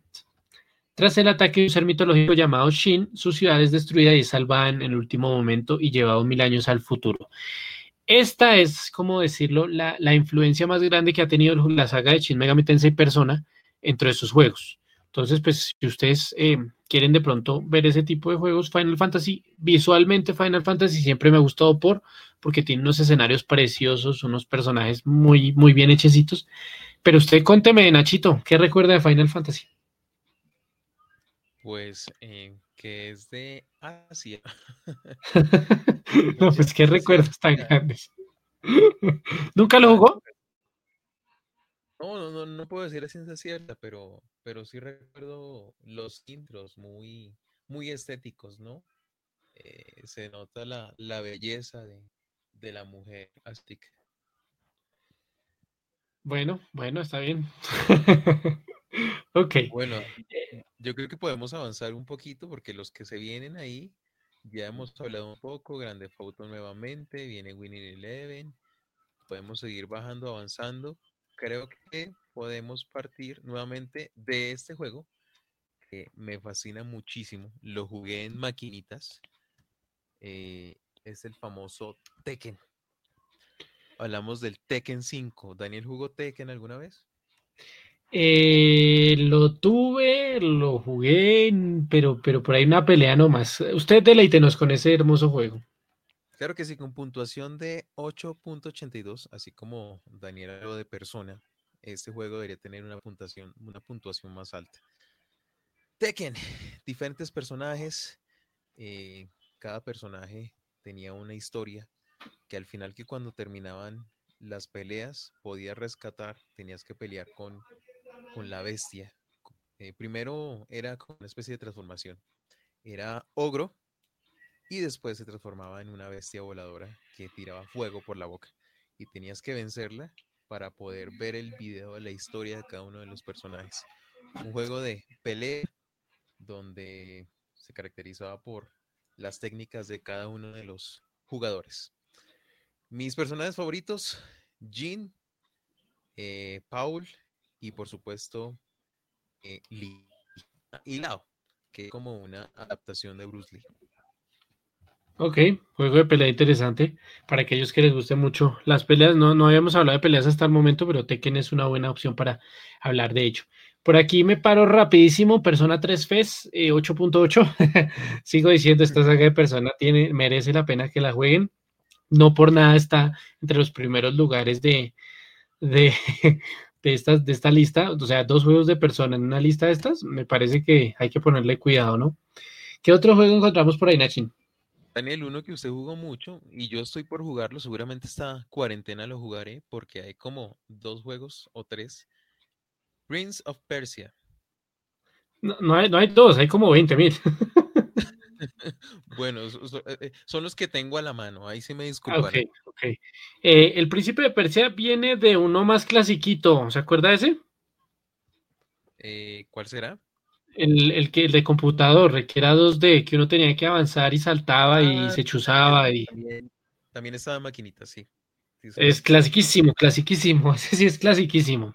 Tras el ataque de un ser mitológico llamado Shin, su ciudad es destruida y es salvada en el último momento y llevado mil años al futuro. Esta es, como decirlo, la, la influencia más grande que ha tenido la saga de Shin Megami Tensei Persona entre sus juegos. Entonces, pues, si ustedes eh, quieren de pronto ver ese tipo de juegos, Final Fantasy, visualmente Final Fantasy siempre me ha gustado por, porque tiene unos escenarios preciosos, unos personajes muy, muy bien hechecitos. Pero usted cuénteme, Nachito, ¿qué recuerda de Final Fantasy? Pues, eh, que es de Asia. no, pues qué recuerdos tan grandes. ¿Nunca lo jugó? No, no, no, no puedo decir a ciencia cierta, pero, pero sí recuerdo los intros muy, muy estéticos, ¿no? Eh, se nota la, la belleza de, de la mujer azteca. Bueno, bueno, está bien. ok. Bueno, yo creo que podemos avanzar un poquito porque los que se vienen ahí, ya hemos hablado un poco, Grande Foto nuevamente, viene Winning Eleven, podemos seguir bajando, avanzando. Creo que podemos partir nuevamente de este juego que me fascina muchísimo. Lo jugué en maquinitas. eh, es el famoso Tekken. Hablamos del Tekken 5. ¿Daniel jugó Tekken alguna vez? Eh, lo tuve, lo jugué, pero, pero por ahí una pelea nomás. Usted deleítenos con ese hermoso juego. Claro que sí, con puntuación de 8.82, así como Daniel habló de persona, este juego debería tener una puntuación, una puntuación más alta. Tekken, diferentes personajes, eh, cada personaje tenía una historia que al final que cuando terminaban las peleas podías rescatar, tenías que pelear con, con la bestia. Eh, primero era como una especie de transformación. Era ogro y después se transformaba en una bestia voladora que tiraba fuego por la boca. Y tenías que vencerla para poder ver el video de la historia de cada uno de los personajes. Un juego de pelea donde se caracterizaba por las técnicas de cada uno de los jugadores. Mis personajes favoritos, Jean, eh, Paul y por supuesto eh, y Lao, que es como una adaptación de Bruce Lee. Ok, juego de pelea interesante. Para aquellos que les guste mucho las peleas, no, no habíamos hablado de peleas hasta el momento, pero Tekken es una buena opción para hablar de ello. Por aquí me paro rapidísimo, Persona 3 FES 8.8. Sigo diciendo, esta saga de Persona tiene, merece la pena que la jueguen. No por nada está entre los primeros lugares de, de, estas, de esta lista. O sea, dos juegos de Persona en una lista de estas, me parece que hay que ponerle cuidado, ¿no? ¿Qué otro juego encontramos por ahí, Nachin? Daniel, uno que usted jugó mucho y yo estoy por jugarlo, seguramente esta cuarentena lo jugaré porque hay como dos juegos o tres Prince of Persia. No, no, hay, no hay dos, hay como 20 mil. bueno, eh, son los que tengo a la mano, ahí sí me disculpan. Ok, ok. Eh, el príncipe de Persia viene de uno más clasiquito, ¿se acuerda ese? Eh, ¿Cuál será? El, el, que, el de computador, que era 2D, que uno tenía que avanzar y saltaba ah, y se chuzaba. Y... También, también estaba en maquinita, sí. sí es clasiquísimo, clasiquísimo, ese sí es clasiquísimo.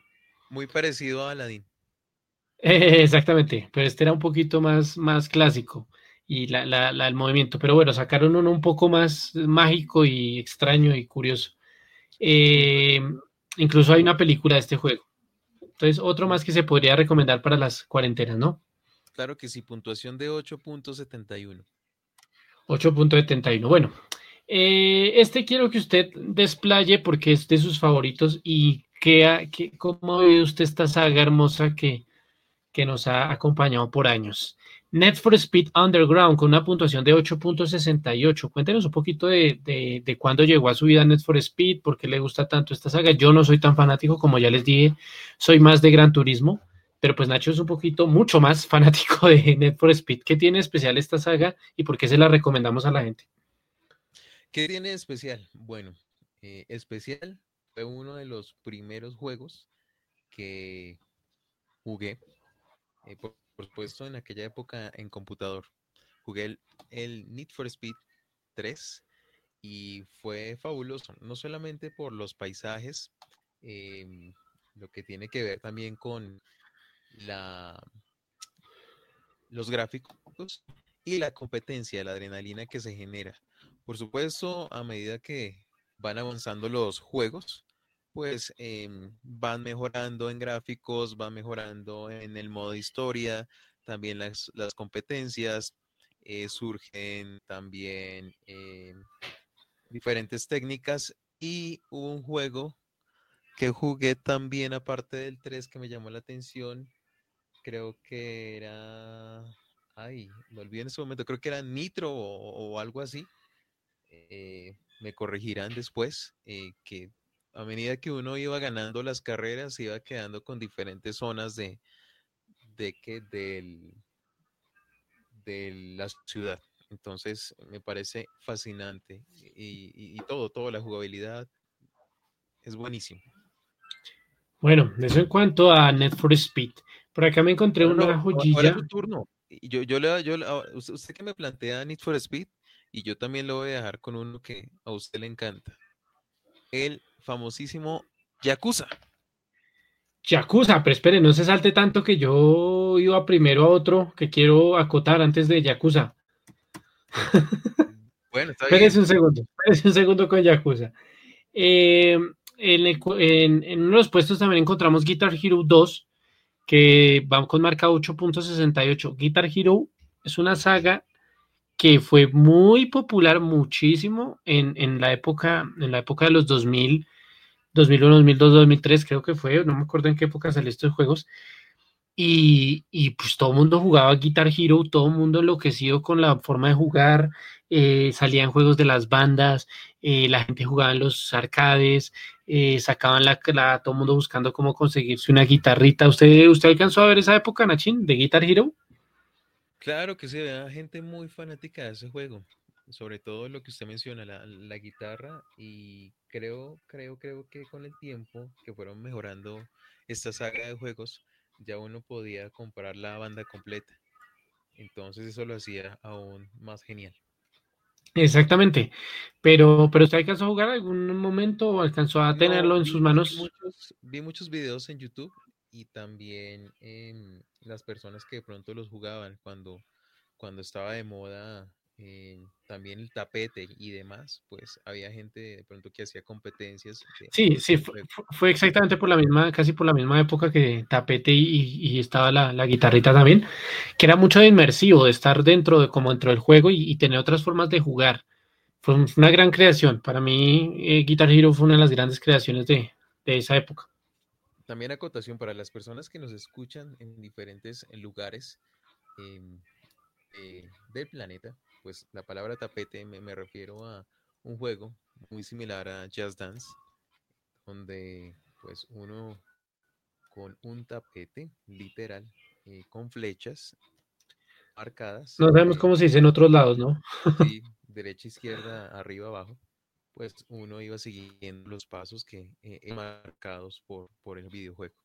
Muy parecido a Aladdin. Eh, exactamente, pero este era un poquito más, más clásico y la, la, la, el movimiento. Pero bueno, sacaron uno un poco más mágico y extraño y curioso. Eh, incluso hay una película de este juego. Entonces, otro más que se podría recomendar para las cuarentenas, ¿no? Claro que sí, puntuación de 8.71. 8.71. Bueno, eh, este quiero que usted desplaye porque es de sus favoritos y ¿Qué, qué, ¿Cómo ve usted esta saga hermosa que, que nos ha acompañado por años? Net for Speed Underground con una puntuación de 8.68. Cuéntenos un poquito de, de, de, cuándo llegó a su vida Net for Speed, por qué le gusta tanto esta saga. Yo no soy tan fanático, como ya les dije, soy más de Gran Turismo, pero pues Nacho es un poquito, mucho más fanático de Net for Speed. ¿Qué tiene especial esta saga y por qué se la recomendamos a la gente? ¿Qué tiene especial? Bueno, eh, especial fue uno de los primeros juegos que jugué, eh, por, supuesto, en aquella época en computador. Jugué el, Need for Speed 3 y fue fabuloso, no solamente por los paisajes, eh, lo que tiene que ver también con la, los gráficos y la competencia, la adrenalina que se genera. Por supuesto, a medida que van avanzando los juegos, pues eh, van mejorando en gráficos, van mejorando en el modo historia, también las, las competencias, eh, surgen también eh, diferentes técnicas y hubo un juego que jugué también aparte del 3 que me llamó la atención, creo que era, ay, me olvidé en ese momento, creo que era Nitro o, o algo así, me corregirán después, que a medida que uno iba ganando las carreras, iba quedando con diferentes zonas de, de que del, de la ciudad. Entonces, me parece fascinante y, y, y todo, toda la jugabilidad es buenísimo. Bueno, eso en cuanto a Net for Speed. Por acá me encontré una no, joyilla. Ahora turno. Yo, yo, le, yo, usted que me plantea Need for Speed, y yo también lo voy a dejar con uno que a usted le encanta. El famosísimo Yakuza. Yakuza, pero espere, no se salte tanto que yo iba primero a otro que quiero acotar antes de Yakuza. Bueno, está espérese un segundo, espérese un segundo con Yakuza. Eh, en, en, en, uno de los puestos también encontramos Guitar Hero 2, que va con marca 8.68. Guitar Hero es una saga que fue muy popular muchísimo en, en la época, en la época de los 2000, 2001, 2002, 2003, creo que fue, no me acuerdo en qué época salieron estos juegos. Y, y, pues todo el mundo jugaba Guitar Hero, todo el mundo enloquecido con la forma de jugar, eh, salían juegos de las bandas, eh, la gente jugaba en los arcades, eh, sacaban la, la, todo el mundo buscando cómo conseguirse una guitarrita. ¿Usted, ¿Usted alcanzó a ver esa época, Nachin, de Guitar Hero? Claro que sí, había gente muy fanática de ese juego, sobre todo lo que usted menciona, la, la guitarra, y creo, creo, creo que con el tiempo que fueron mejorando esta saga de juegos, ya uno podía comprar la banda completa. Entonces eso lo hacía aún más genial. Exactamente. Pero, pero ¿usted alcanzó a jugar algún momento o alcanzó a tenerlo No, en sus manos? muchos, vi muchos videos en YouTube y también em, las personas que de pronto los jugaban cuando, cuando estaba de moda eh, también el tapete y demás, pues había gente de pronto que hacía competencias de, Sí, sí, este fu- juego. fu- fue, exactamente por la misma, casi por la misma época que Tapete y, y estaba la, la guitarrita también, que era mucho de inmersivo, de estar dentro de, como dentro del juego y, y tener otras formas de jugar. Fue un- una gran creación. Para mí, eh, Guitar Hero fue una de las grandes creaciones de, de esa época. También acotación para las personas que nos escuchan en diferentes lugares em, eh, del planeta, pues la palabra tapete me, me refiero a un juego muy similar a Just Dance, donde pues uno con un tapete literal eh, con flechas marcadas, No sabemos eh, cómo se dice en otros lados, ¿no? sí, derecha, izquierda, arriba, abajo, pues uno iba siguiendo los pasos que eh, eh, marcados por, por el videojuego.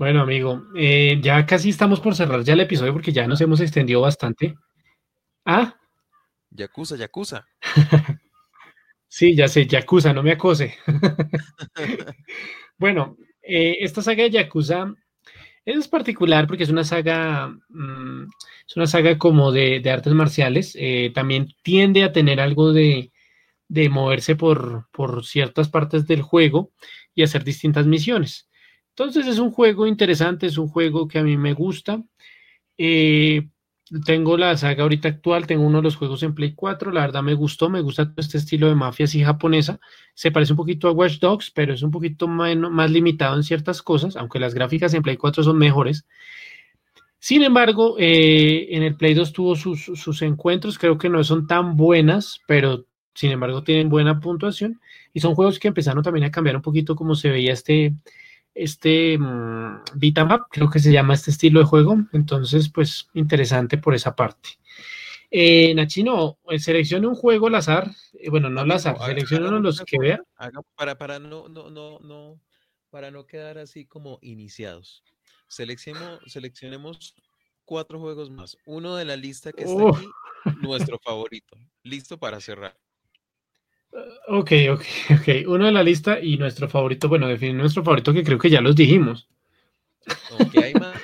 Bueno, amigo, eh, ya casi estamos por cerrar ya el episodio porque ya nos hemos extendido bastante. Ah, Yakuza, Yakuza. sí, ya sé, Yakuza, no me acose. Bueno, eh, esta saga de Yakuza es particular porque es una saga, mm, es una saga como de, de artes marciales. eh, también tiende a tener algo de, de moverse por, por ciertas partes del juego y hacer distintas misiones. Entonces es un juego interesante, es un juego que a mí me gusta. Eh, tengo la saga ahorita actual, tengo uno de los juegos en Play 4, la verdad me gustó, me gusta todo este estilo de mafia así japonesa. Se parece un poquito a Watch Dogs, pero es un poquito más limitado en ciertas cosas, aunque las gráficas en Play 4 son mejores. Sin embargo, eh, en el Play 2 tuvo sus, sus encuentros, creo que no son tan buenas, pero sin embargo tienen buena puntuación. Y son juegos que empezaron también a cambiar un poquito como se veía este, este up, creo que se llama este estilo de juego. Entonces, pues interesante por esa parte. Eh, Nachino, eh, seleccione un juego al azar. eh, bueno, no al azar, seleccione uno de los que vea. para, para no, no, no, no, para no quedar así como iniciados. Seleccionemos, seleccionemos cuatro juegos más. Uno de la lista que está Uf. aquí, nuestro favorito. Listo para cerrar. Ok, ok, ok. Uno de la lista y nuestro favorito, bueno, definir nuestro favorito que creo que ya los dijimos. Aunque hay más,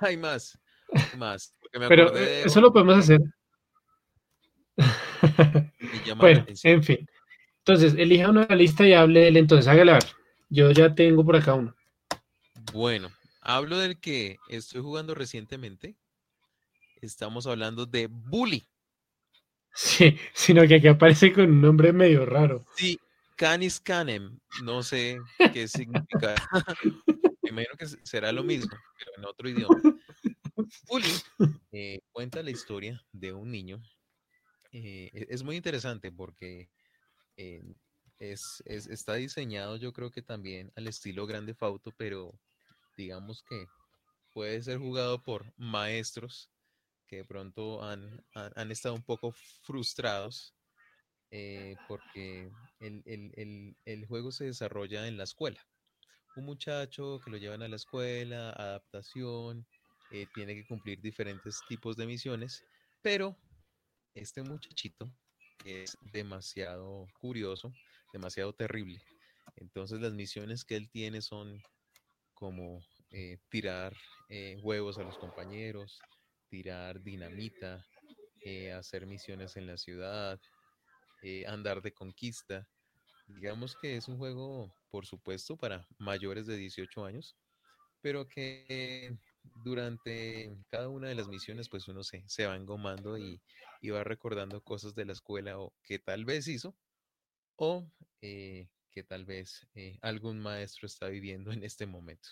hay más, hay más. me Pero eh, de eso lo podemos hacer. Bueno, en fin. Entonces, elija uno de la lista y hable de él. Entonces, hágale a ver. Yo ya tengo por acá uno. Bueno, hablo del que estoy jugando recientemente. Estamos hablando de Bully. Sí, sino que aquí aparece con un nombre medio raro. Sí, Canis Canem. No sé qué significa. Me imagino que se- será lo mismo, pero en otro idioma. Eh, cuenta la historia de un niño. eh, e- es muy interesante porque eh, es, es- está diseñado, yo creo que también al estilo Grande Fauto, pero digamos que puede ser jugado por maestros de pronto han, han- estado un poco frustrados eh, porque el, el- el- el juego se desarrolla en la escuela. Un muchacho que lo llevan a la escuela, adaptación, eh, tiene que cumplir diferentes tipos de misiones, pero este muchachito es demasiado curioso, demasiado terrible. Entonces las misiones que él tiene son como eh, tirar huevos a los compañeros, tirar dinamita, eh, hacer misiones en la ciudad, eh, andar de conquista. Digamos que es un juego, por supuesto, para mayores de 18 años, pero que durante cada una de las misiones, pues uno se, se va engomando y, y va recordando cosas de la escuela o que tal vez hizo o eh, que tal vez eh, algún maestro está viviendo en este momento.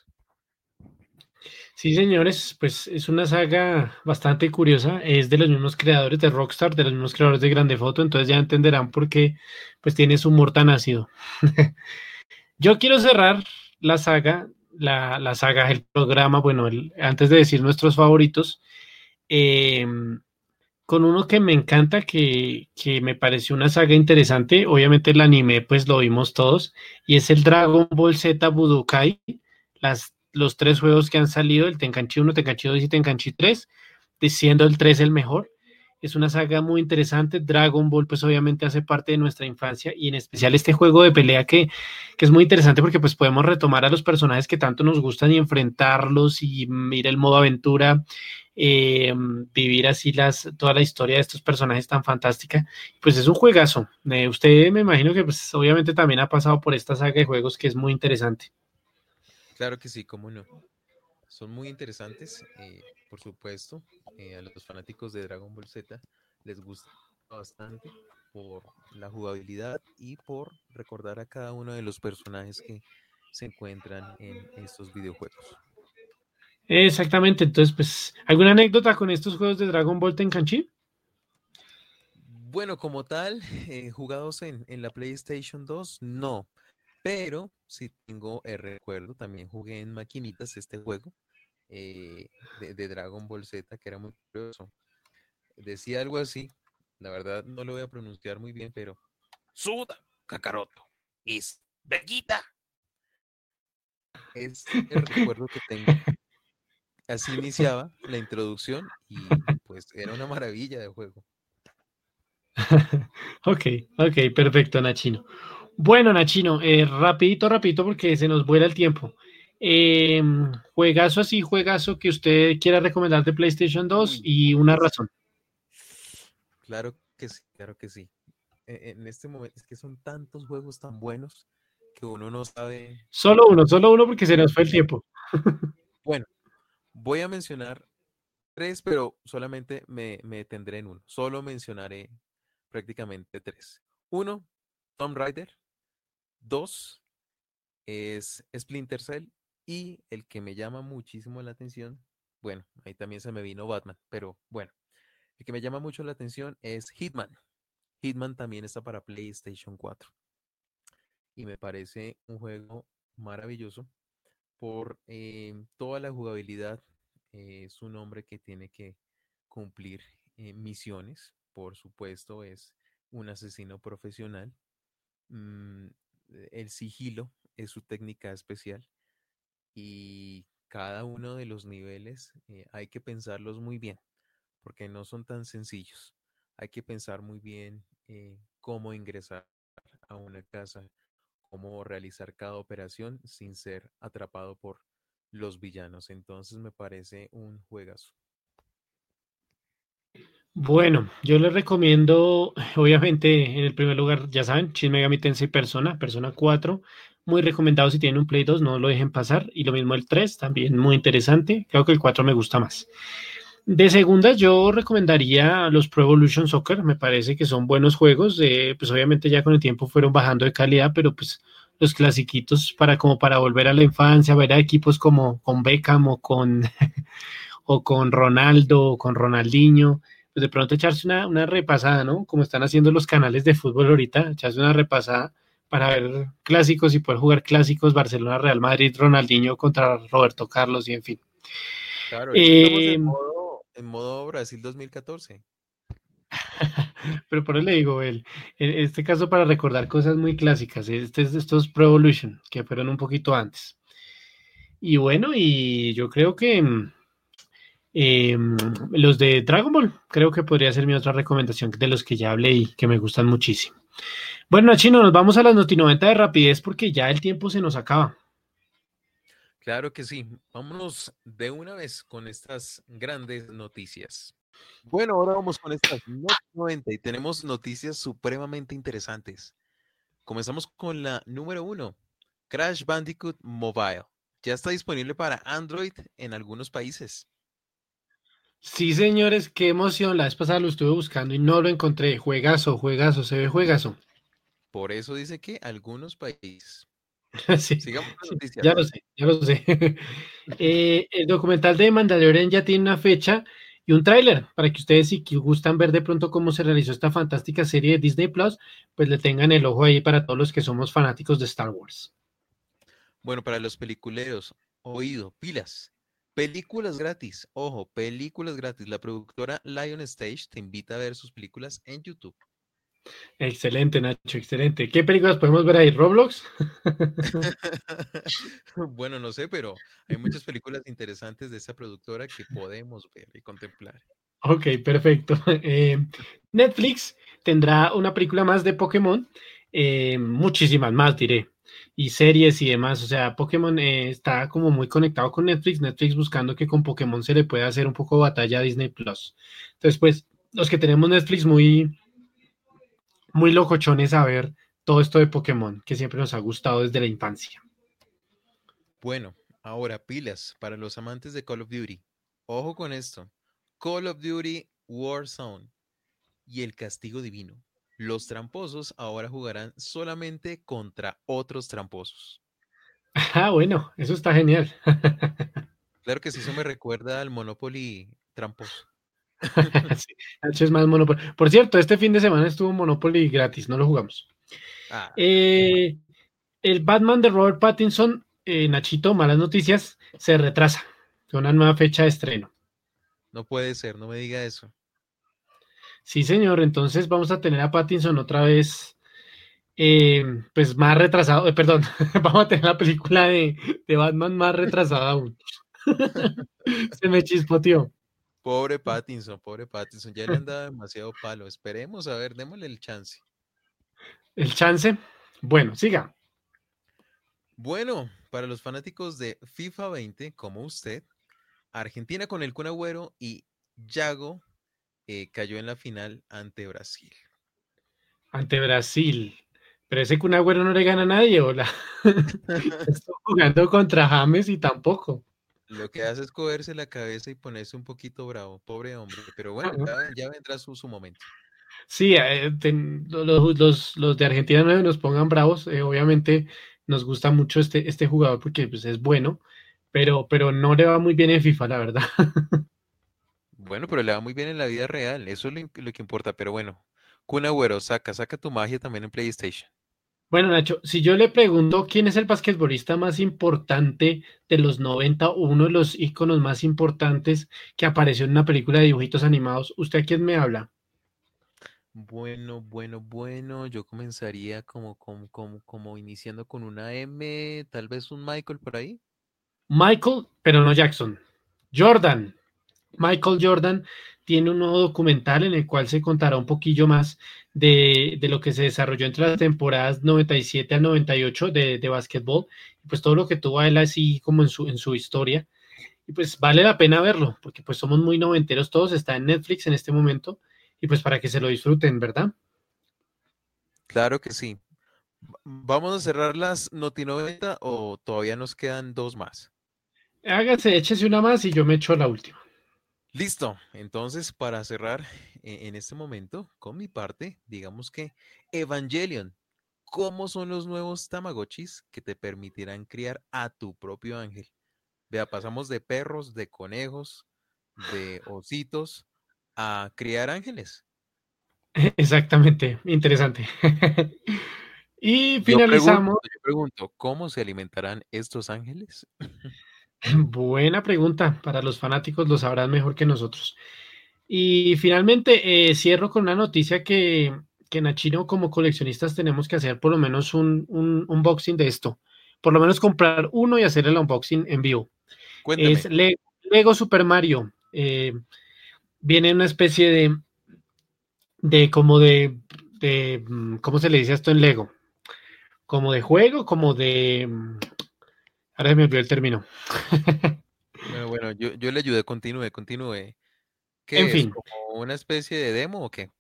Sí, señores, pues es una saga bastante curiosa. Es de los mismos creadores de Rockstar, de los mismos creadores de Grande Foto, entonces ya entenderán por qué pues tiene su humor tan ácido. Yo quiero cerrar la saga, la, la saga, el programa, bueno, antes de decir nuestros favoritos, em, con uno que me encanta, que, que me pareció una saga interesante. Obviamente el anime, pues lo vimos todos, y es el Dragon Ball Z Budokai, las, los tres juegos que han salido, el Tenkanchi 1, Tenkanchi 2 y Tenkanchi 3, de- siendo el 3 el mejor. Es una saga muy interesante. Dragon Ball, pues obviamente hace parte de nuestra infancia y en especial este juego de pelea que, que es muy interesante porque pues podemos retomar a los personajes que tanto nos gustan y enfrentarlos y ir el modo aventura, eh, vivir así las, toda la historia de estos personajes tan fantástica. Pues es un juegazo. Eh, usted me imagino que pues obviamente también ha pasado por esta saga de juegos que es muy interesante. Claro que sí, cómo no. Son muy interesantes, eh, por supuesto. eh, a los fanáticos de Dragon Ball Z les gusta bastante por la jugabilidad y por recordar a cada uno de los personajes que se encuentran en estos videojuegos. Exactamente, entonces pues, ¿alguna anécdota con estos juegos de Dragon Ball Tenkanchi? Bueno, como tal, eh, jugados en, en la PlayStation 2, no. Pero sí tengo el recuerdo, también jugué en maquinitas este juego eh, de, de Dragon Ball Z, que era muy curioso. Decía algo así, la verdad no lo voy a pronunciar muy bien, pero Suda, Kakaroto. Is Vegeta. es el recuerdo que tengo. Así iniciaba la introducción y pues era una maravilla de juego. Ok, ok, perfecto, Nachino. Bueno, Nachino, eh, rapidito, rapidito, porque se nos vuela el tiempo. Eh, juegazo así, juegazo que usted quiera recomendar de PlayStation 2 Uy. y una razón. Claro que sí, claro que sí. E- En este momento es que son tantos juegos tan buenos que uno no sabe. Solo uno, solo uno porque se nos fue el tiempo. Bueno, voy a mencionar tres, pero solamente me, me detendré en uno. Solo mencionaré prácticamente tres. Uno, Tomb Raider. Dos, es Splinter Cell. Y el que me llama muchísimo la atención, bueno, ahí también se me vino Batman, pero bueno, el que me llama mucho la atención es Hitman. Hitman también está para PlayStation 4. Y me parece un juego maravilloso por eh, toda la jugabilidad. eh, es un hombre que tiene que cumplir eh, misiones. Por supuesto, es un asesino profesional. Mm, el sigilo es su técnica especial. Y cada uno de los niveles eh, hay que pensarlos muy bien, porque no son tan sencillos. Hay que pensar muy bien eh, cómo ingresar a una casa, cómo realizar cada operación sin ser atrapado por los villanos. Entonces me parece un juegazo. Bueno, yo les recomiendo, obviamente, en el primer lugar, ya saben, Shin Megami Tensei Persona, Persona 4, muy recomendado si tienen un Play 2, no lo dejen pasar, y lo mismo el 3, también muy interesante, creo que el 4 me gusta más. De segundas, yo recomendaría los Pro Evolution Soccer, me parece que son buenos juegos, eh, pues obviamente ya con el tiempo fueron bajando de calidad, pero pues los clasiquitos para como para volver a la infancia, ver a equipos como con Beckham o con, o con Ronaldo o con Ronaldinho, pues de pronto echarse una, una repasada, ¿no? Como están haciendo los canales de fútbol ahorita, echarse una repasada para ver clásicos y poder jugar clásicos, Barcelona, Real Madrid, Ronaldinho contra Roberto Carlos y en fin. Claro, estamos en Em, modo, en modo Brasil 2014. Pero por eso le digo, el, en este caso para recordar cosas muy clásicas, este estos Pro Evolution, que fueron un poquito antes. Y bueno, y yo creo que em, los de Dragon Ball, creo que podría ser mi otra recomendación de los que ya hablé y que me gustan muchísimo. Bueno, Chino, nos vamos a las Noti 90 de rapidez porque ya el tiempo se nos acaba. Claro que sí. Vámonos de una vez con estas grandes noticias. Bueno, ahora vamos con estas Not 90 y tenemos noticias supremamente interesantes. Comenzamos con la número uno, Crash Bandicoot Mobile. ya está disponible para Android en algunos países. Sí, señores, qué emoción. La vez pasada lo estuve buscando y no lo encontré. Juegazo, juegazo, se ve juegazo. Por eso dice que algunos países. Sí, Sigamos con sí, noticias. ya lo sé, ya lo sé. Eh, el documental de Mandalorian ya tiene una fecha y un tráiler para que ustedes, si gustan ver de pronto cómo se realizó esta fantástica serie de Disney Plus, pues le tengan el ojo ahí para todos los que somos fanáticos de Star Wars. Bueno, para los peliculeros, oído, pilas. Películas gratis. Ojo, películas gratis. La productora Lion Stage te invita a ver sus películas en YouTube. Excelente, Nacho, excelente. ¿Qué películas podemos ver ahí? ¿Roblox? bueno, no sé, pero hay muchas películas interesantes de esa productora que podemos ver y contemplar. Ok, perfecto. Eh, Netflix tendrá una película más de Pokémon, eh, muchísimas más, diré, y series y demás. O sea, Pokémon eh, está como muy conectado con Netflix, Netflix buscando que con Pokémon se le pueda hacer un poco batalla a Disney Plus. Entonces, pues, los que tenemos Netflix muy, muy locochones a ver todo esto de Pokémon, que siempre nos ha gustado desde la infancia. Bueno, ahora pilas para los amantes de Call of Duty. Ojo con esto. Call of Duty Warzone y el castigo divino. Los tramposos ahora jugarán solamente contra otros tramposos. Ah, bueno, eso está genial. Claro que sí, eso me recuerda al Monopoly tramposo. Sí, es más Monopoly. Por cierto, este fin de semana estuvo Monopoly gratis, no lo jugamos. Ah, Eh, el Batman de Robert Pattinson, eh, Nachito, malas noticias, se retrasa. con Una nueva fecha de estreno. no puede ser, no me diga eso. Sí, señor, entonces vamos a tener a Pattinson otra vez, eh, pues más retrasado, eh, perdón, vamos a tener la película de, de Batman más retrasada aún. Se me chispoteó. Pobre Pattinson, pobre Pattinson, ya le han dado demasiado palo. Esperemos, a ver, démosle el chance. El chance. Bueno, siga. Bueno, para los fanáticos de FIFA 20, como usted, Argentina con el Kun Agüero y Yago eh, cayó en la final ante Brasil. Ante Brasil. Pero ese Kun Agüero no le gana a nadie, hola. Está jugando contra James y tampoco. Lo que hace es cogerse la cabeza y ponerse un poquito bravo, pobre hombre. Pero bueno, ya, ya vendrá su, su momento. Sí, eh, ten- los de Argentina no nos pongan bravos. eh, obviamente nos gusta mucho este, este jugador porque pues, es bueno, pero, pero no le va muy bien en FIFA, la verdad. Bueno, pero le va muy bien en la vida real, eso es lo, que importa. Pero bueno, Kun Agüero, saca, saca tu magia también en PlayStation. Bueno, Nacho, si yo le pregunto quién es el basquetbolista más importante de los 90 o uno de los íconos más importantes que apareció en una película de dibujitos animados, ¿usted a quién me habla? Bueno, bueno, bueno, yo comenzaría como, como, como, como iniciando con una M, tal vez un Michael por ahí. Michael, pero no Jackson. Jordan. Michael Jordan tiene un nuevo documental en el cual se contará un poquillo más de, de lo que se desarrolló entre las temporadas 97 al 98 de, de básquetbol, y pues todo lo que tuvo a él así como en su, en su historia. Y pues vale la pena verlo, porque pues somos muy noventeros todos, está en Netflix en este momento, y pues para que se lo disfruten, ¿verdad? Claro que sí. Va- ¿Vamos a cerrar las Noti 90 o todavía nos quedan dos más? Hágase, échese una más y yo me echo la última. Listo. Entonces, para cerrar e- en este momento, con mi parte, digamos que Evangelion, ¿cómo son los nuevos Tamagotchis que te permitirán criar a tu propio ángel? Vea, pasamos de perros, de conejos, de ositos a criar ángeles. Exactamente, interesante. y Yo finalizamos. pregunto, yo pregunto, ¿cómo se alimentarán estos ángeles? Buena pregunta. Para los fanáticos lo sabrán mejor que nosotros. Y finalmente eh, cierro con una noticia que, que Nachino como coleccionistas tenemos que hacer por lo menos un, un unboxing de esto. Por lo menos comprar uno y hacer el unboxing en vivo. Cuéntame. Es Le- Lego Super Mario. Eh, viene una especie de, de como de, de, mm, ¿cómo se le dice esto en Lego? Como de juego, como de... Ahora se me olvidó el término. Bueno, bueno, yo, yo le ayudé, continúe, continúe. ¿Qué En es? fin. ¿Como una especie de demo o qué?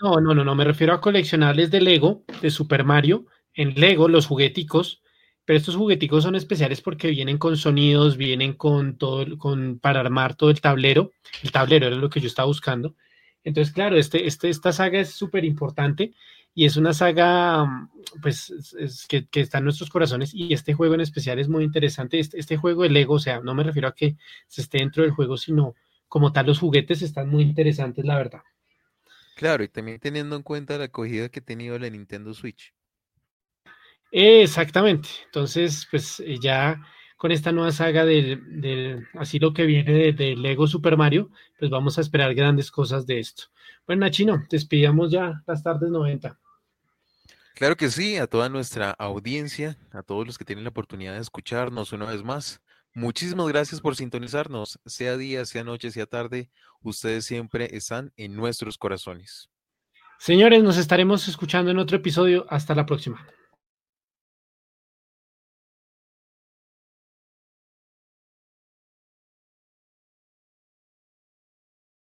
No, no, no, no, me refiero a coleccionables de Lego, de Super Mario, en Lego, los jugueticos, pero estos jugueticos son especiales porque vienen con sonidos, vienen con todo, con, para armar todo el tablero. El tablero era lo que yo estaba buscando. Entonces, claro, este, este, esta saga es súper importante y es una saga mm, pues, es- es que, que está en nuestros corazones y este juego en especial es muy interesante. Este, este juego de Lego, o sea, no me refiero a que se esté dentro del juego, sino como tal los juguetes están muy interesantes, la verdad. Claro, y también teniendo en cuenta la acogida que ha tenido la Nintendo Switch. Exactamente. Entonces, pues eh, ya con esta nueva saga del, del- así lo que viene de, de Lego Super Mario, pues vamos a esperar grandes cosas de esto. Bueno, Nachino, despidamos ya las tardes 90. Claro que sí, a toda nuestra audiencia, a todos los que tienen la oportunidad de escucharnos una vez más. Muchísimas gracias por sintonizarnos, sea día, sea noche, sea tarde, ustedes siempre están en nuestros corazones. Señores, nos estaremos escuchando en otro episodio. Hasta la próxima.